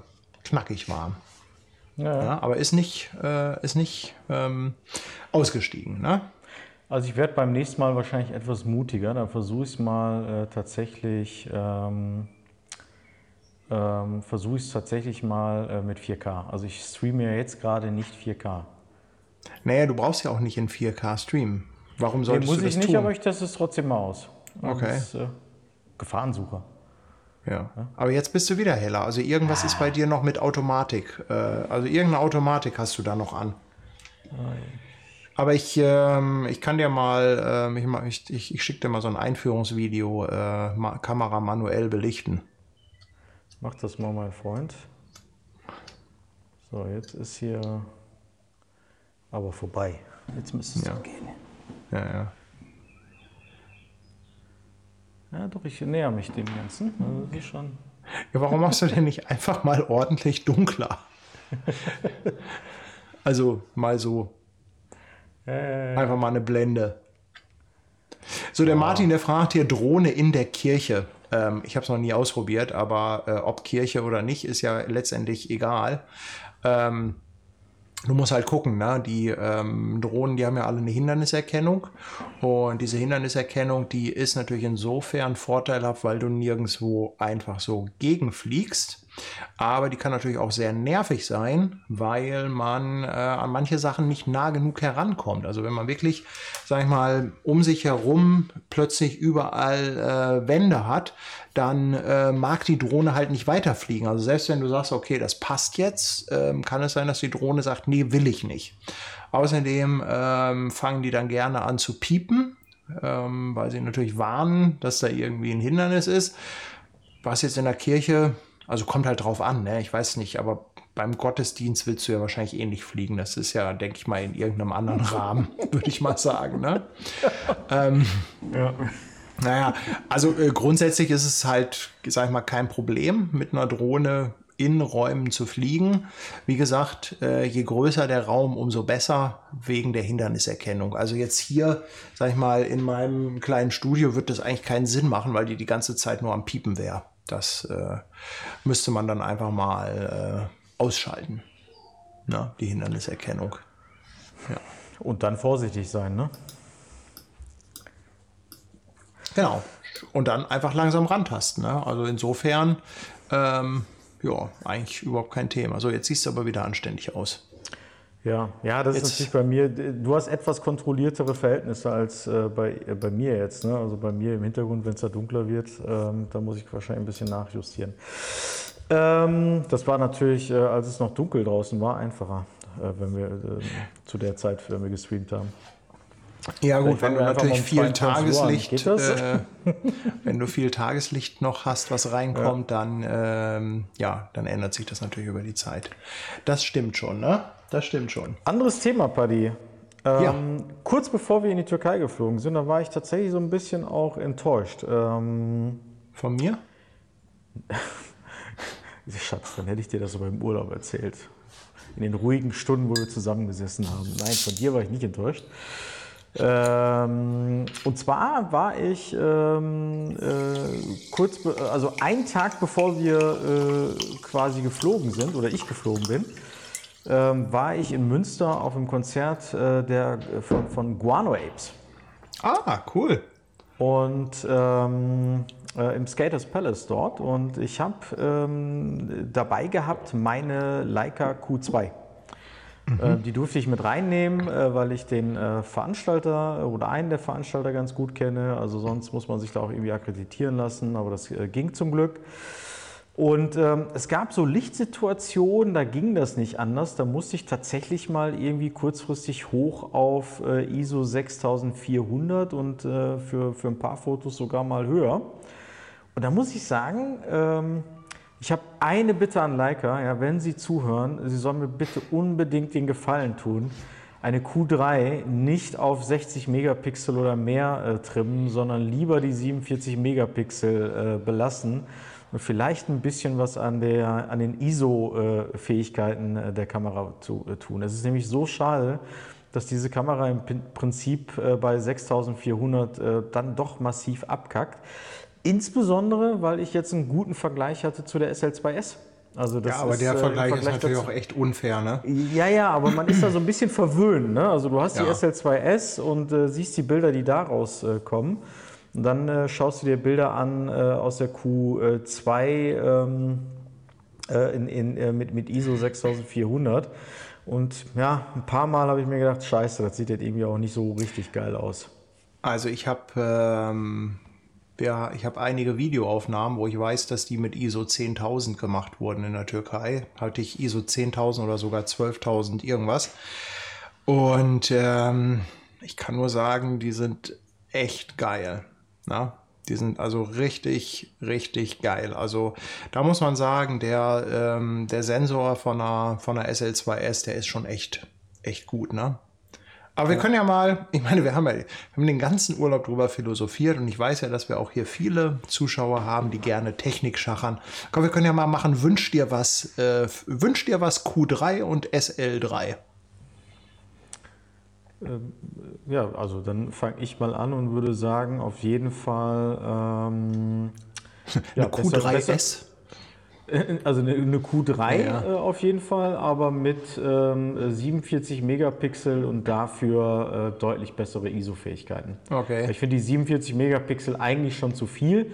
knackig warm. Ja. Ja, aber ist nicht, äh, ist nicht ähm, ausgestiegen. Ne? Also ich werde beim nächsten Mal wahrscheinlich etwas mutiger. Dann versuche ich es mal äh, tatsächlich, ähm, ähm, versuche ich tatsächlich mal äh, mit 4K. Also ich streame ja jetzt gerade nicht 4K. Naja, du brauchst ja auch nicht in 4K streamen. Warum Nee, solltest muss du ich das nicht, tun? aber ich teste es trotzdem mal aus. Und Okay. Das, äh, Gefahrensucher. Ja. Aber jetzt bist du wieder heller. Also irgendwas ist bei dir noch mit Automatik. Äh, also irgendeine Automatik hast du da noch an. Aber ich, ähm, ich kann dir mal, ähm, ich, ich, ich, schicke dir mal so ein Einführungsvideo, äh, ma Kamera manuell belichten. Mach das mal, mein Freund. So, jetzt ist hier aber vorbei. Jetzt müsste es Ja. gehen. Ja, ja. Ja, doch, ich näher mich dem Ganzen. Also ist schon. Ja, warum machst du denn nicht einfach mal ordentlich dunkler? also mal so, Äh, einfach mal eine Blende. So, der Martin, der fragt hier Drohne in der Kirche. Ähm, ich habe es noch nie ausprobiert, aber äh, ob Kirche oder nicht, ist ja letztendlich egal. Ähm, du musst halt gucken, ne? die ähm, Drohnen, die haben ja alle eine Hinderniserkennung. Und diese Hinderniserkennung, die ist natürlich insofern vorteilhaft, weil du nirgendwo einfach so gegenfliegst. Aber die kann natürlich auch sehr nervig sein, weil man äh, an manche Sachen nicht nah genug herankommt. Also wenn man wirklich, sag ich mal, um sich herum plötzlich überall äh, Wände hat, dann äh, mag die Drohne halt nicht weiterfliegen. Also selbst wenn du sagst, okay, das passt jetzt, ähm, kann es sein, dass die Drohne sagt, nee, will ich nicht. Außerdem ähm, fangen die dann gerne an zu piepen, ähm, weil sie natürlich warnen, dass da irgendwie ein Hindernis ist. Was jetzt in der Kirche, also kommt halt drauf an, ne? ich weiß nicht, aber beim Gottesdienst willst du ja wahrscheinlich ähnlich fliegen. Das ist ja, denke ich mal, in irgendeinem anderen Rahmen, würde ich mal sagen. Ne? ja. Naja, also äh, grundsätzlich ist es halt, sag ich mal, kein Problem, mit einer Drohne in Räumen zu fliegen. Wie gesagt, äh, je größer der Raum, umso besser wegen der Hinderniserkennung. Also jetzt hier, sag ich mal, in meinem kleinen Studio wird das eigentlich keinen Sinn machen, weil die die ganze Zeit nur am Piepen wäre. Das äh, müsste man dann einfach mal äh, ausschalten. Na, die Hinderniserkennung. Ja. Und dann vorsichtig sein, ne? Genau. Und dann einfach langsam rantasten. Ne? Also insofern ähm, ja, eigentlich überhaupt kein Thema. So, jetzt siehst du aber wieder anständig aus. Ja, ja, das jetzt. ist natürlich bei mir. Du hast etwas kontrolliertere Verhältnisse als äh, bei, äh, bei mir jetzt. Ne? Also bei mir im Hintergrund, wenn es da dunkler wird, ähm, da muss ich wahrscheinlich ein bisschen nachjustieren. Ähm, das war natürlich, äh, als es noch dunkel draußen war, einfacher, äh, wenn wir äh, zu der Zeit, wenn wir gestreamt haben. Ja gut, wenn du natürlich viel Tageslicht, äh, wenn du viel Tageslicht noch hast, was reinkommt, ja. dann ähm, ja, dann ändert sich das natürlich über die Zeit. Das stimmt schon, ne? Das stimmt schon. Anderes Thema, Paddy. Ähm, ja. Kurz bevor wir in die Türkei geflogen sind, da war ich tatsächlich so ein bisschen auch enttäuscht. Ähm, Von mir? Schatz, dann hätte ich dir das aber im Urlaub erzählt. In den ruhigen Stunden, wo wir zusammengesessen haben. Nein, von dir war ich nicht enttäuscht. Ähm, und zwar war ich ähm, äh, kurz, also einen Tag bevor wir äh, quasi geflogen sind oder ich geflogen bin, ähm, war ich in Münster auf einem Konzert äh, der, von, von Guano Apes. Ah, cool. Und ähm, äh, im Skaters Palace dort und ich habe ähm, dabei gehabt meine Leica Q2. Mhm. Äh, die durfte ich mit reinnehmen, äh, weil ich den äh, Veranstalter oder einen der Veranstalter ganz gut kenne. Also sonst muss man sich da auch irgendwie akkreditieren lassen, aber das ging zum Glück. Und ähm, es gab so Lichtsituationen, da ging das nicht anders. Da musste ich tatsächlich mal irgendwie kurzfristig hoch auf äh, ISO 6400 und äh, für, für ein paar Fotos sogar mal höher. Und da muss ich sagen, ähm, ich habe eine Bitte an Leica, ja, wenn Sie zuhören, Sie sollen mir bitte unbedingt den Gefallen tun, eine Q3 nicht auf 60 Megapixel oder mehr äh, trimmen, sondern lieber die 47 Megapixel äh, belassen vielleicht ein bisschen was an, der, an den ISO-Fähigkeiten äh, der Kamera zu äh, tun. Es ist nämlich so schade, dass diese Kamera im Prinzip äh, bei 6400 äh, dann doch massiv abkackt. Insbesondere, weil ich jetzt einen guten Vergleich hatte zu der SL2S. Also das ja, aber ist, der Vergleich, Vergleich ist natürlich dazu. auch echt unfair, ne? Ja, ja, aber man ist da so ein bisschen verwöhnt, ne? Also du hast ja. die SL2S und äh, siehst die Bilder, die daraus äh, kommen. Und dann äh, schaust du dir Bilder an äh, aus der Q2 ähm, äh, in, in, mit, mit ISO 6400. Und ja, ein paar Mal habe ich mir gedacht, scheiße, das sieht jetzt irgendwie auch nicht so richtig geil aus. Also ich habe ähm, ja, ich habe einige Videoaufnahmen, wo ich weiß, dass die mit ISO 10.000 gemacht wurden in der Türkei. Hatte ich ISO 10.000 oder sogar 12.000 irgendwas. Und ähm, ich kann nur sagen, die sind echt geil. Na? Die sind also richtig, richtig geil. Also da muss man sagen, der, ähm, der Sensor von der, von der SL2S, der ist schon echt, echt gut. Ne? Aber wir können ja mal, ich meine, wir haben ja wir haben den ganzen Urlaub drüber philosophiert und ich weiß ja, dass wir auch hier viele Zuschauer haben, die gerne Technik schachern. Komm, wir können ja mal machen, wünsch dir was, äh, wünsch dir was Q3 und SL3. Ähm, ja, also dann fange ich mal an und würde sagen, auf jeden Fall ähm, ja, Q3S. Besser, Also eine, eine Q3 ja. äh, auf jeden Fall, aber mit ähm, 47 Megapixel und dafür äh, deutlich bessere ISO-Fähigkeiten. Okay. Ich finde die 47 Megapixel eigentlich schon zu viel.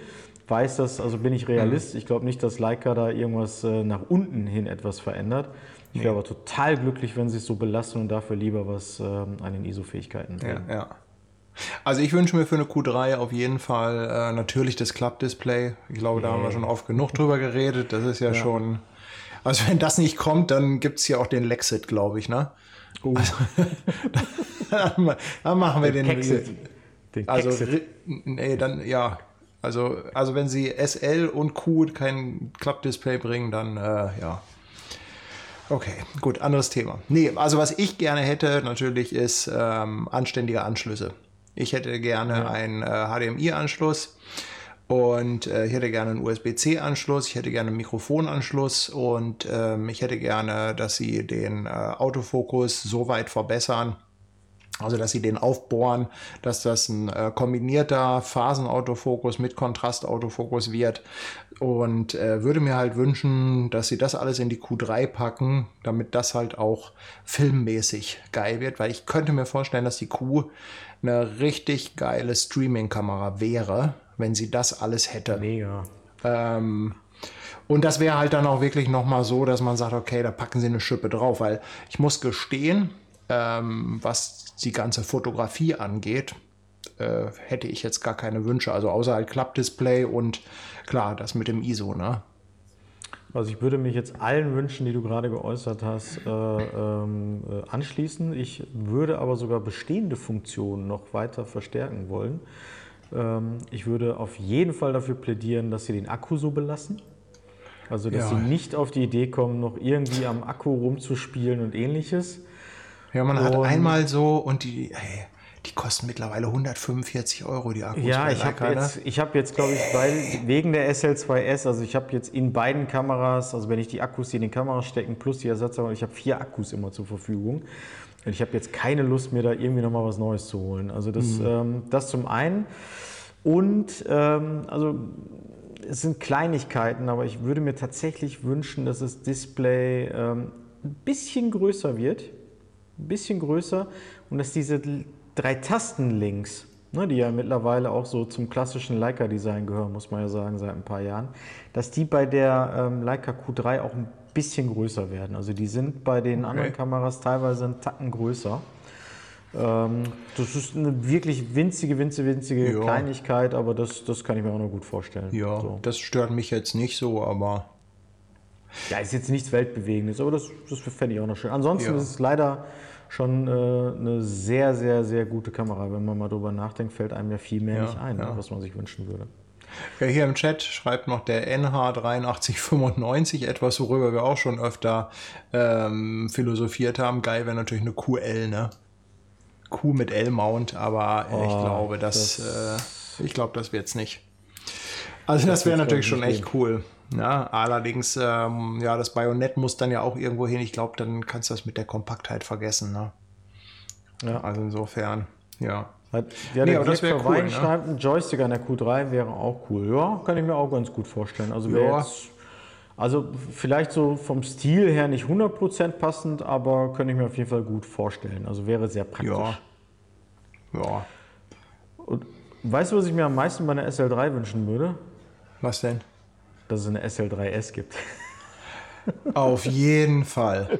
Weiß das, also bin ich Realist. Mhm. Ich glaube nicht, dass Leica da irgendwas äh, nach unten hin etwas verändert. Ich wäre nee. aber total glücklich, wenn sie es so belassen und dafür lieber was ähm, an den ISO-Fähigkeiten Ja, ja. Also ich wünsche mir für eine Q3 auf jeden Fall äh, natürlich das Klappdisplay. Ich glaube, da yeah. haben wir schon oft genug drüber geredet. Das ist ja, ja. schon. Also wenn das nicht kommt, dann gibt es ja auch den Lexit, glaube ich, ne? Uh. Also, dann, dann, machen wir den. Den, Kexit. den also nee, dann ja. Also, also wenn sie SL und Q kein Klappdisplay bringen, dann äh, ja. Okay, gut, anderes Thema. Nee, also was ich gerne hätte natürlich ist ähm, anständige Anschlüsse. Ich hätte gerne ja. einen äh, HDMI-Anschluss. Und äh, ich hätte gerne einen USB-C-Anschluss, ich hätte gerne einen Mikrofonanschluss und ähm, ich hätte gerne, dass sie den äh, Autofokus so weit verbessern, also, dass sie den aufbohren, dass das ein äh, kombinierter Phasenautofokus mit Kontrastautofokus wird. Und äh, würde mir halt wünschen, dass sie das alles in die Q3 packen, damit das halt auch filmmäßig geil wird, weil ich könnte mir vorstellen, dass die Q eine richtig geile Streaming-Kamera wäre, wenn sie das alles hätte. Mega. Ähm, und das wäre halt dann auch wirklich nochmal so, dass man sagt, okay, da packen sie eine Schippe drauf, weil ich muss gestehen, ähm, was die ganze Fotografie angeht, äh, hätte ich jetzt gar keine Wünsche. Also außer halt Klappdisplay und klar, das mit dem ISO, ne? Also ich würde mich jetzt allen Wünschen, die du gerade geäußert hast, äh, ähm, äh, anschließen. Ich würde aber sogar bestehende Funktionen noch weiter verstärken wollen. Ähm, ich würde auf jeden Fall dafür plädieren, dass sie den Akku so belassen. Also dass Ja. sie nicht auf die Idee kommen, noch irgendwie am Akku rumzuspielen und ähnliches. Ja, man hat Und- einmal so und die, ey, die kosten mittlerweile 145 Euro, die Akkus. Ja, ich habe ne? jetzt, ich hab jetzt glaube ich, weil, wegen der SL2S, also ich habe jetzt in beiden Kameras, also wenn ich die Akkus, die in den Kameras stecken, plus die Ersatzteile, ich habe vier Akkus immer zur Verfügung. Und ich habe jetzt keine Lust, mir da irgendwie nochmal was Neues zu holen. Also das, Mhm. ähm, das zum einen. Und ähm, also es sind Kleinigkeiten, aber ich würde mir tatsächlich wünschen, dass das Display ähm, ein bisschen größer wird. Ein bisschen größer und dass diese drei Tastenlinks, ne, die ja mittlerweile auch so zum klassischen Leica-Design gehören, muss man ja sagen, seit ein paar Jahren, dass die bei der ähm, Leica Q3 auch ein bisschen größer werden. Also die sind bei den anderen Kameras teilweise einen Tacken größer. Ähm, das ist eine wirklich winzige, winzige, winzige Ja. Kleinigkeit, aber das, das kann ich mir auch noch gut vorstellen. Ja, So. das stört mich jetzt nicht so, aber Ja, ist jetzt nichts Weltbewegendes, aber das, das fände ich auch noch schön. Ansonsten Ja. ist es leider schon äh, eine sehr, sehr, sehr gute Kamera. Wenn man mal drüber nachdenkt, fällt einem ja viel mehr Ja, nicht ein, ja. was man sich wünschen würde. Ja, hier im Chat schreibt noch der NH8395, etwas, worüber wir auch schon öfter ähm, philosophiert haben. Geil wäre natürlich eine QL, ne? Q mit L-Mount, aber äh, ich Oh, glaube, das, äh, ich glaube, das wird's nicht. Also das, Das wäre natürlich schon echt cool. Ja, allerdings, ähm, ja, das Bajonett muss dann ja auch irgendwo hin. Ich glaube, dann kannst du das mit der Kompaktheit vergessen. Ne? Ja. Also insofern, ja. Ja, Nee, aber das Dirk wär Verwein cool, ne? ein Joystick an der Q3 wäre auch cool. Ja, kann ich mir auch ganz gut vorstellen. Also, wäre jetzt, also vielleicht so vom Stil her nicht 100% passend, aber könnte ich mir auf jeden Fall gut vorstellen. Also wäre sehr praktisch. Ja. Ja. Und weißt du, was ich mir am meisten bei einer SL3 wünschen würde? Was denn? Dass es eine SL3S gibt. Auf jeden Fall.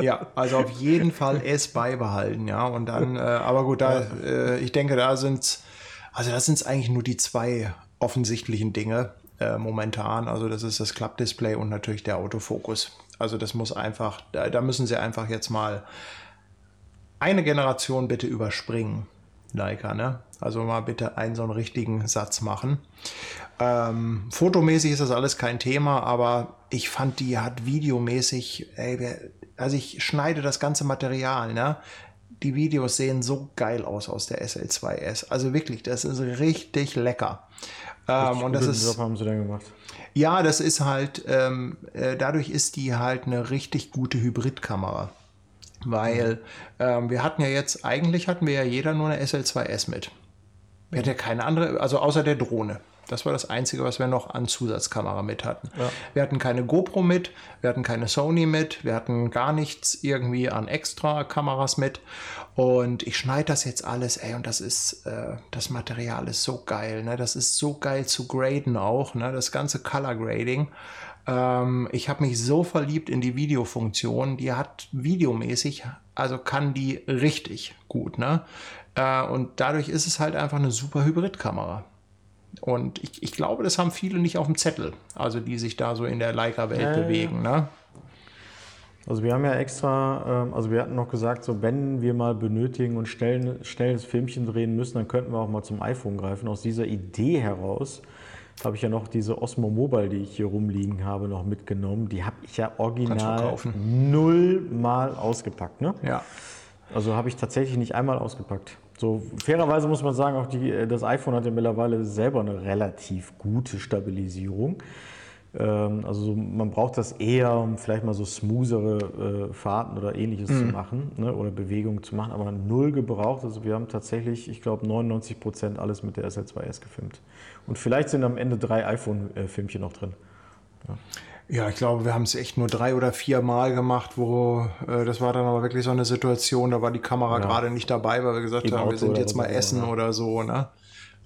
Ja, also auf jeden Fall es beibehalten, ja. Und dann, äh, aber gut, da, äh, ich denke, da sind's, also das sind eigentlich nur die zwei offensichtlichen Dinge äh, momentan. Also das ist das Klappdisplay und natürlich der Autofokus. Also das muss einfach, da, da müssen sie einfach jetzt mal eine Generation bitte überspringen, Leica, ne? Also mal bitte einen so einen richtigen Satz machen. Ähm, fotomäßig ist das alles kein Thema, aber ich fand, die hat videomäßig, ey, also ich schneide das ganze Material, ne? Die Videos sehen so geil aus aus der SL2S. Also wirklich, das ist richtig lecker. Ähm, und das ist, Job haben sie dann gemacht. ja, das ist halt, ähm, äh, dadurch ist die halt eine richtig gute Hybridkamera. Weil ähm, wir hatten ja jetzt, eigentlich hatten wir ja jeder nur eine SL2S mit. Wir hatten ja keine andere, also außer der Drohne. Das war das Einzige, was wir noch an Zusatzkamera mit hatten. Wir hatten keine GoPro mit, wir hatten keine Sony mit, wir hatten gar nichts irgendwie an extra Kameras mit. Und ich schneide das jetzt alles, ey, und das ist, äh, das Material ist so geil, ne? Das ist so geil zu graden auch, ne? Das ganze Color Grading. Ähm, ich habe mich so verliebt in die Videofunktion. Die hat videomäßig, also kann die richtig gut, ne? Äh, und dadurch ist es halt einfach eine super Hybridkamera. Und ich, ich glaube, das haben viele nicht auf dem Zettel, also die sich da so in der Leica-Welt ja. bewegen. Ne? Also wir haben ja extra, ähm, also wir hatten noch gesagt, so wenn wir mal benötigen und schnell, schnell das Filmchen drehen müssen, dann könnten wir auch mal zum iPhone greifen. Aus dieser Idee heraus habe ich ja noch diese Osmo Mobile, die ich hier rumliegen habe, noch mitgenommen. Die habe ich ja original null mal ausgepackt. Ne? Ja. Also habe ich tatsächlich nicht einmal ausgepackt. So fairerweise muss man sagen, auch die, das iPhone hat ja mittlerweile selber eine relativ gute Stabilisierung. Ähm, also man braucht das eher, um vielleicht mal so smoothere äh, Fahrten oder ähnliches mhm. zu machen ne, oder Bewegungen zu machen, aber null gebraucht. Also wir haben tatsächlich, ich glaube, 99 Prozent alles mit der SL2S gefilmt. Und vielleicht sind am Ende drei iPhone-Filmchen noch drin. Ja. Ja, ich glaube, wir haben es echt nur drei oder vier Mal gemacht, wo äh, das war dann aber wirklich so eine Situation, da war die Kamera ja. gerade nicht dabei, weil wir gesagt Im haben, Auto wir sind jetzt mal essen ja. oder so, ne?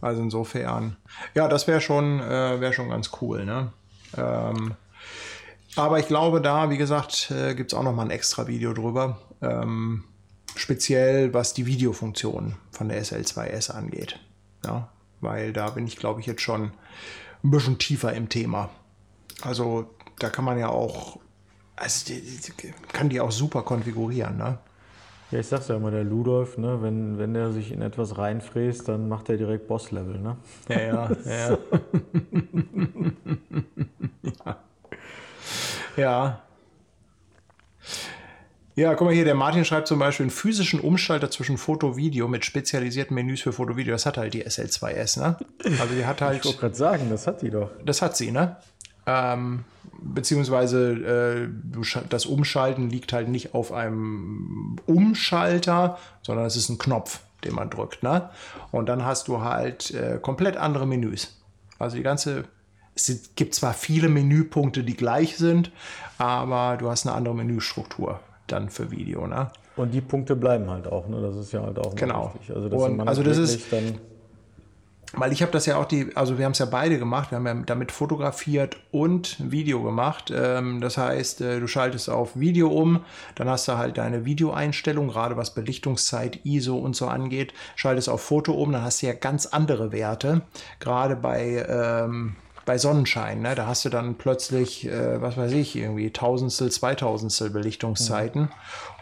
Also insofern. Ja, das wäre schon, äh, wäre schon ganz cool, ne? Ähm, aber ich glaube, da, wie gesagt, äh, gibt es auch noch mal ein extra Video drüber. Ähm, speziell was die Videofunktion von der SL2S angeht. Ja, weil da bin ich, glaube ich, jetzt schon ein bisschen tiefer im Thema. Also da kann man ja auch, also die, die, kann die auch super konfigurieren, ne? Ja, ich sag's ja immer, der Ludolf, ne, wenn, wenn der sich in etwas reinfräst, dann macht er direkt Boss-Level, ne? Ja, ja, ja. ja. ja. Ja, guck mal hier, der Martin schreibt zum Beispiel einen physischen Umschalter zwischen Foto-Video mit spezialisierten Menüs für Foto-Video. Das hat halt die SL2S, ne? Also die hat halt. Ich wollte gerade sagen, das hat die doch. Das hat sie, ne? Ähm, beziehungsweise äh, das Umschalten liegt halt nicht auf einem Umschalter, sondern es ist ein Knopf, den man drückt. Ne? Und dann hast du halt äh, komplett andere Menüs. Also die ganze, es gibt zwar viele Menüpunkte, die gleich sind, aber du hast eine andere Menüstruktur dann für Video. Ne? Und die Punkte bleiben halt auch, ne? Das ist ja halt auch genau. wichtig. Also, das, Und, also das ist dann weil ich habe das ja auch die, also wir haben es ja beide gemacht, wir haben ja damit fotografiert und Video gemacht. Ähm, das heißt, äh, du schaltest auf Video um, dann hast du halt deine Videoeinstellung, gerade was Belichtungszeit, ISO und so angeht, schaltest auf Foto um, dann hast du ja ganz andere Werte, gerade bei ähm, bei Sonnenschein, ne? da hast du dann plötzlich, äh, was weiß ich, irgendwie Tausendstel, Zweitausendstel Belichtungszeiten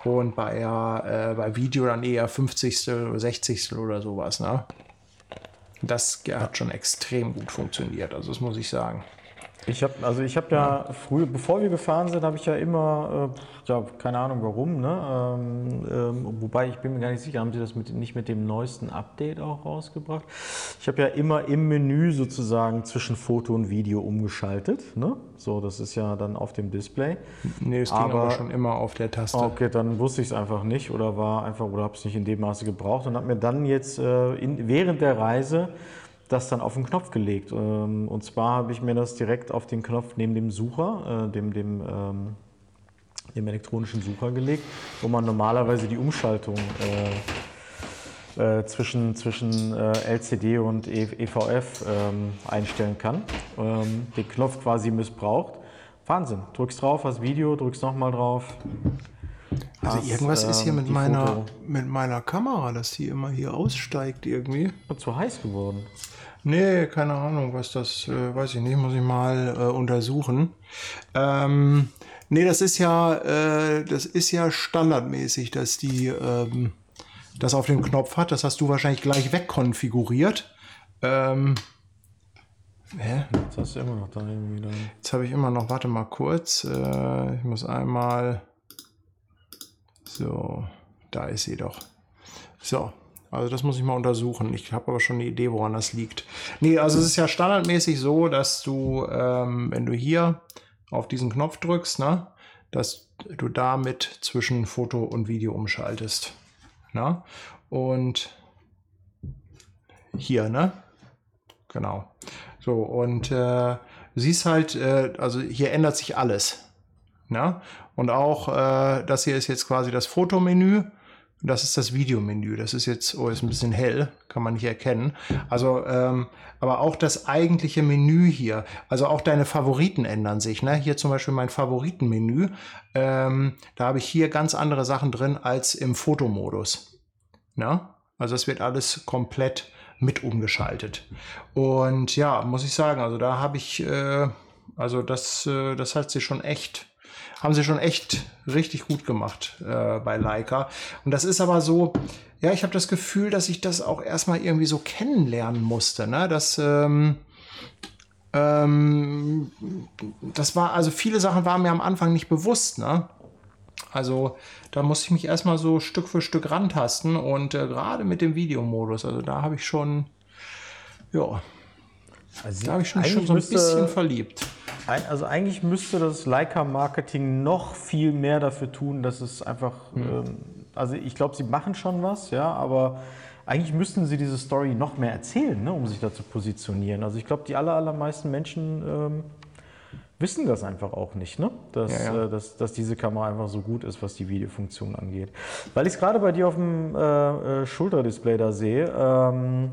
mhm. und bei, äh, bei Video dann eher 50. Sechzigstel oder sowas. Ne? Das hat schon extrem gut funktioniert, also das muss ich sagen. Ich habe also ich habe ja früher, bevor wir gefahren sind, habe ich ja immer, äh, ja keine Ahnung warum, ne? Ähm, ähm, wobei ich bin mir gar nicht sicher, haben sie das mit, nicht mit dem neuesten Update auch rausgebracht? Ich habe ja immer im Menü sozusagen zwischen Foto und Video umgeschaltet, ne? So, das ist ja dann auf dem Display. Nee, es ging aber, aber schon immer auf der Taste. Okay, dann wusste ich es einfach nicht oder war einfach oder habe es nicht in dem Maße gebraucht und habe mir dann jetzt äh, in, während der Reise das dann auf den Knopf gelegt. Ähm, und zwar habe ich mir das direkt auf den Knopf neben dem Sucher, äh, dem, dem, ähm, dem elektronischen Sucher gelegt, wo man normalerweise die Umschaltung äh, äh, zwischen, zwischen äh, LCD und EVF ähm, einstellen kann. Ähm, den Knopf quasi missbraucht. Wahnsinn. Drückst drauf, hast Video, drückst nochmal drauf. Also irgendwas ist hier ähm, mit meiner, mit meiner Kamera, dass die immer hier aussteigt irgendwie. Und zu heiß geworden. Nee, keine Ahnung, was das, äh, weiß ich nicht, muss ich mal äh, untersuchen. Ähm, nee, das ist ja, äh, das ist ja standardmäßig, dass die ähm, das auf dem Knopf hat. Das hast du wahrscheinlich gleich wegkonfiguriert. Ähm, hä? Jetzt hast du immer noch da irgendwie. Dann. Jetzt habe ich immer noch, warte mal kurz. Äh, ich muss einmal. So, da ist sie doch. So, also das muss ich mal untersuchen. Ich habe aber schon eine Idee, woran das liegt. Nee, also es ist ja standardmäßig so, dass du, ähm, wenn du hier auf diesen Knopf drückst, ne, dass du damit zwischen Foto und Video umschaltest. Ne? Und hier, ne? Genau. So, und äh, siehst halt, äh, also hier ändert sich alles. Ne? Und auch äh, das hier ist jetzt quasi das Fotomenü. Das ist das Videomenü. Das ist jetzt, oh, ist ein bisschen hell, kann man nicht erkennen. Also, ähm, aber auch das eigentliche Menü hier, also auch deine Favoriten ändern sich. Ne? Hier zum Beispiel mein Favoritenmenü. Ähm, da habe ich hier ganz andere Sachen drin als im Fotomodus. Ne? Also es wird alles komplett mit umgeschaltet. Und ja, muss ich sagen, also da habe ich, äh, also das, äh, das hat sich schon echt haben sie schon echt richtig gut gemacht äh, bei Leica. Und das ist aber so, ja, ich habe das Gefühl, dass ich das auch erstmal irgendwie so kennenlernen musste. Ne? Das, ähm, ähm, das war, also viele Sachen waren mir am Anfang nicht bewusst. Ne? Also da musste ich mich erstmal so Stück für Stück rantasten und äh, gerade mit dem Videomodus, also da habe ich schon, ja, Also da habe ich schon, schon so ein müsste- bisschen verliebt. Also eigentlich müsste das Leica-Marketing noch viel mehr dafür tun, dass es einfach, ähm, also ich glaube, sie machen schon was, ja, aber eigentlich müssten sie diese Story noch mehr erzählen, ne, um sich da zu positionieren. Also ich glaube, die aller, allermeisten Menschen ähm, wissen das einfach auch nicht, ne? dass, Ja, ja. Äh, dass, dass diese Kamera einfach so gut ist, was die Videofunktion angeht. Weil ich es gerade bei dir auf dem äh, äh, Schulterdisplay da sehe, ähm,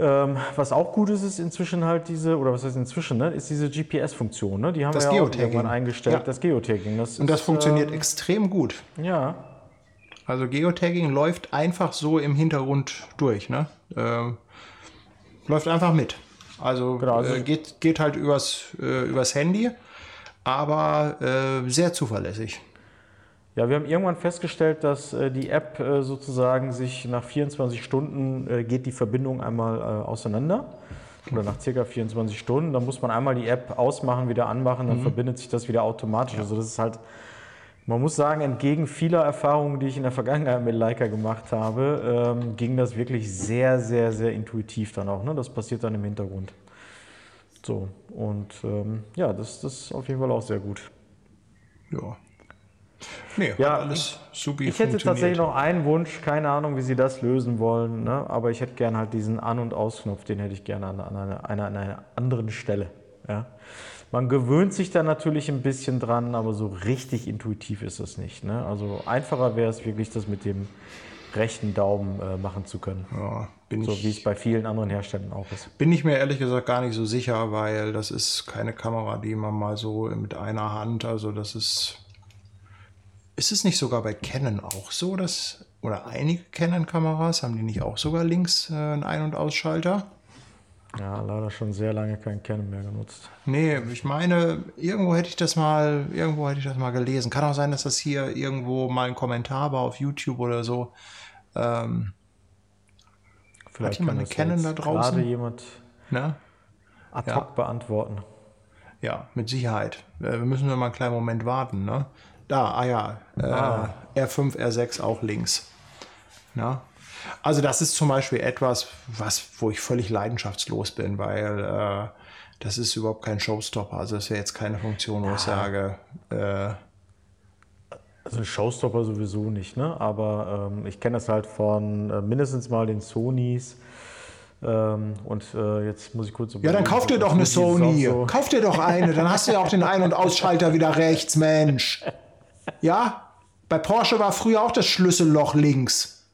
ähm, was auch gut ist, ist inzwischen halt diese, oder was heißt inzwischen, ne, ist diese GPS-Funktion. Ne? Die haben Das wir ja auch irgendwann eingestellt, Ja. das Geotagging. Das Und das ist, funktioniert extrem gut. Ähm, ja, Also Geotagging läuft einfach so im Hintergrund durch, ne? Ähm, läuft einfach mit. Also, Genau, also- äh, geht, geht halt übers, äh, übers Handy, aber äh, sehr zuverlässig. Ja, wir haben irgendwann festgestellt, dass äh, die App äh, sozusagen sich nach 24 Stunden äh, geht die Verbindung einmal auseinander. Oder nach circa 24 Stunden. Dann muss man einmal die App ausmachen, wieder anmachen, dann verbindet sich das wieder automatisch. Also das ist halt, man muss sagen, entgegen vieler Erfahrungen, die ich in der Vergangenheit mit Leica gemacht habe, ähm, ging das wirklich sehr, sehr, sehr intuitiv dann auch. Ne? Das passiert dann im Hintergrund. So, und ähm, ja, das, das ist auf jeden Fall auch sehr gut. Ja. Nee, Ja, alles supi Ich hätte tatsächlich noch einen Wunsch, keine Ahnung, wie Sie das lösen wollen, ne? aber ich hätte gerne halt diesen An- und Ausknopf, den hätte ich gerne an, einer, an einer anderen Stelle. Ja? Man gewöhnt sich da natürlich ein bisschen dran, aber so richtig intuitiv ist es nicht. Ne? Also einfacher wäre es wirklich, das mit dem rechten Daumen äh, machen zu können. Ja, bin, So ich, wie es bei vielen anderen Herstellern auch ist. bin ich mir ehrlich gesagt gar nicht so sicher, weil das ist keine Kamera, die man mal so mit einer Hand, also das ist. Ist es nicht sogar bei Canon auch so, dass, oder einige Canon-Kameras, haben die nicht auch sogar links äh, einen Ein- und Ausschalter? Ja, leider schon sehr lange kein Canon mehr genutzt. Nee, ich meine, irgendwo hätte ich das mal, irgendwo hätte ich das mal gelesen. Kann auch sein, dass das hier irgendwo mal ein Kommentar war auf YouTube oder so. Ähm, Vielleicht jemand kann eine Canon da draußen? Gerade jemand ne? ad Ja. hoc beantworten. Ja, mit Sicherheit. Äh, Wir müssen nur mal einen kleinen Moment warten, ne? Da, ah ja, äh, Ah. R5, R6 auch links. Na? Also das ist zum Beispiel etwas, was, wo ich völlig leidenschaftslos bin, weil äh, das ist überhaupt kein Showstopper. Also das wäre jetzt keine Funktion, wo ich sage, äh, Also ein Showstopper sowieso nicht, ne? aber ähm, ich kenne das halt von äh, mindestens mal den Sonys. Ähm, und äh, jetzt muss ich kurz ja, dann kauf dir doch eine Sony. So, Kauf dir doch eine, dann hast du ja auch den Ein- und Ausschalter wieder rechts, Mensch. Ja? Bei Porsche war früher auch das Schlüsselloch links.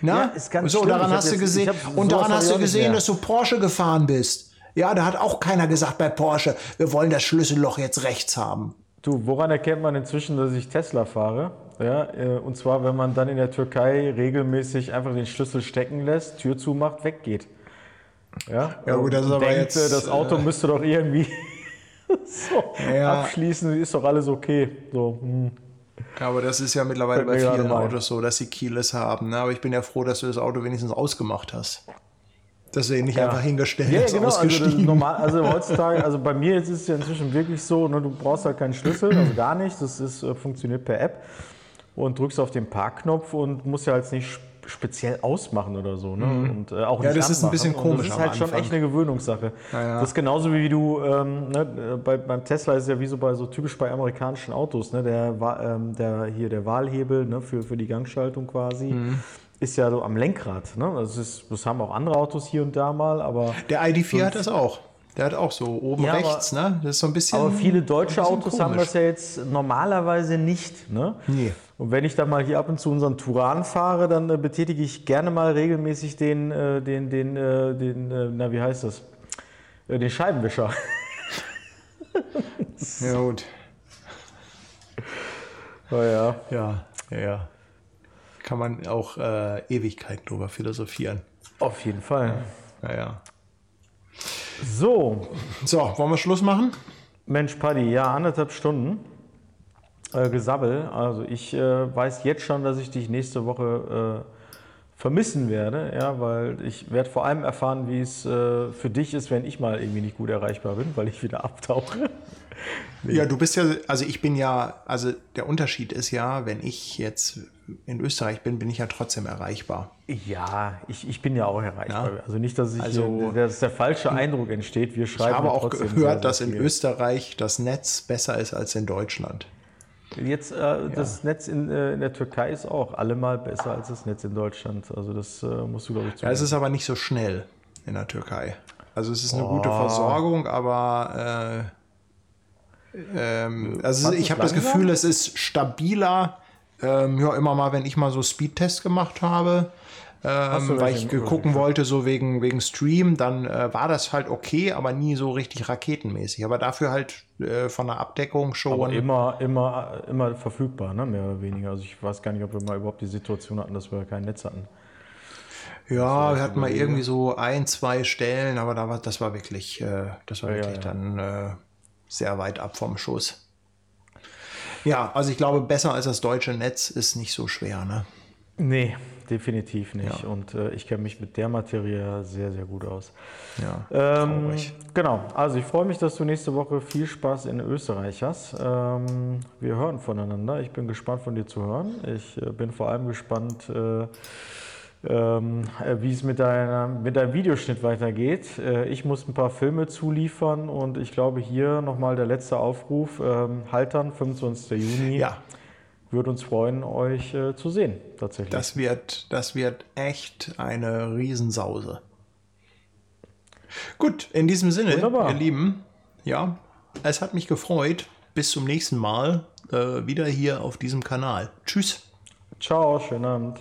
Na? Ja, ist ganz so, daran hast du gesehen. hab- Und daran hast du gesehen, dass du Porsche gefahren bist. Ja, da hat auch keiner gesagt bei Porsche, wir wollen das Schlüsselloch jetzt rechts haben. Du, woran erkennt man inzwischen, dass ich Tesla fahre? Ja, äh, und zwar, wenn man dann in der Türkei regelmäßig einfach den Schlüssel stecken lässt, Tür zumacht, weggeht. Ja, Ja, gut, das ist aber denkt, jetzt, äh, das Auto müsste doch irgendwie so Ja. abschließen, ist doch alles okay. So, hm. Ja, aber das ist ja mittlerweile bei vielen. Autos so, dass sie Keyless haben. Ne? Aber ich bin ja froh, dass du das Auto wenigstens ausgemacht hast. Dass du ihn nicht einfach hingestellt Ja, hast, genau. Also, normal, also heutzutage, also bei mir jetzt ist es ja inzwischen wirklich so, ne, du brauchst halt keinen Schlüssel, also gar nicht. Das ist, äh, funktioniert per App und drückst auf den Parkknopf und musst ja jetzt nicht speziell ausmachen oder so. Ne? Und, äh, auch Mhm. Ja, nicht das ist ein anmachen. bisschen komisch Das ist halt schon Anfang. echt eine Gewöhnungssache. ja. Das ist genauso wie du, ähm, ne, bei, beim Tesla ist es ja wie so bei so typisch bei amerikanischen Autos, ne, der, ähm, der hier der Wahlhebel ne, für, für die Gangschaltung quasi. Mhm. Ist ja so am Lenkrad. Ne? Das, ist, das haben auch andere Autos hier und da mal, aber Der ID4 hat das auch. Der hat auch so oben Ja, aber- rechts, ne? Das ist so ein bisschen. Aber viele deutsche Autos haben komisch. das ja jetzt normalerweise nicht. Ne? Nee. Und wenn ich dann mal hier ab und zu unseren Turan fahre, dann äh, betätige ich gerne mal regelmäßig den, äh, den, den, äh, den äh, na wie heißt das? Äh, den Scheibenwischer. Ja, gut. Oh ja. Ja, ja, ja. Kann man auch äh, Ewigkeiten drüber philosophieren. Auf jeden Fall. Ja, ja. So, So, wollen wir Schluss machen? Mensch, Paddy, ja, anderthalb Stunden äh, Gesabbel. Also ich äh, weiß jetzt schon, dass ich dich nächste Woche äh, vermissen werde, ja, weil ich werde vor allem erfahren, wie es äh, für dich ist, wenn ich mal irgendwie nicht gut erreichbar bin, weil ich wieder abtauche. Ja, du bist ja, also ich bin ja, also der Unterschied ist ja, wenn ich jetzt in Österreich bin, bin ich ja trotzdem erreichbar. Ja, ich, ich bin ja auch erreichbar. Ja. Also nicht, dass, ich, Also- dass der falsche Eindruck entsteht. Wir schreiben Ich habe auch gehört, dass in. Österreich das Netz besser ist als in Deutschland. Jetzt äh, das Netz in, äh, in der Türkei ist auch allemal besser als das Netz in Deutschland. Also das äh, musst du, glaube ich, Ja, es zugeben. ist aber nicht so schnell in der Türkei. Also es ist eine gute Oh. Versorgung, aber äh, ähm, also Fandst ich habe das? Gefühl, es ist stabiler. Ähm, ja, immer mal, wenn ich mal so Speedtests gemacht habe, ähm, weil ich gucken wollte, so wegen, wegen Stream, dann äh, war das halt okay, aber nie so richtig raketenmäßig. Aber dafür halt äh, von der Abdeckung schon. Aber immer, immer, immer verfügbar, ne? mehr oder weniger. Also ich weiß gar nicht, ob wir mal überhaupt die Situation hatten, dass wir kein Netz hatten. Ja, wir hatten mal irgendwie so ein, zwei Stellen, aber da war, das war wirklich, äh, das war Ja, wirklich ja. dann äh, sehr weit ab vom Schuss. Ja, also ich glaube, besser als das deutsche Netz ist nicht so schwer, ne? Nee, definitiv nicht. Ja. Und äh, ich kenne mich mit der Materie sehr, sehr gut aus. Ja, Ähm, traurig. genau, also ich freue mich, dass du nächste Woche viel Spaß in Österreich hast. Ähm, wir hören voneinander. Ich bin gespannt von dir zu hören. Ich äh, bin vor allem gespannt, äh, ähm, äh, wie es mit, deiner, mit deinem Videoschnitt weitergeht. Äh, ich muss ein paar Filme zuliefern und ich glaube hier nochmal der letzte Aufruf. Ähm, Haltern, 25. Juni. Ja, Würde uns freuen, euch äh, zu sehen, tatsächlich. das wird, das wird echt eine Riesensause. Gut, in diesem Sinne, Wunderbar. ihr Lieben, ja, es hat mich gefreut. Bis zum nächsten Mal äh, wieder hier auf diesem Kanal. Tschüss. Ciao, schönen Abend.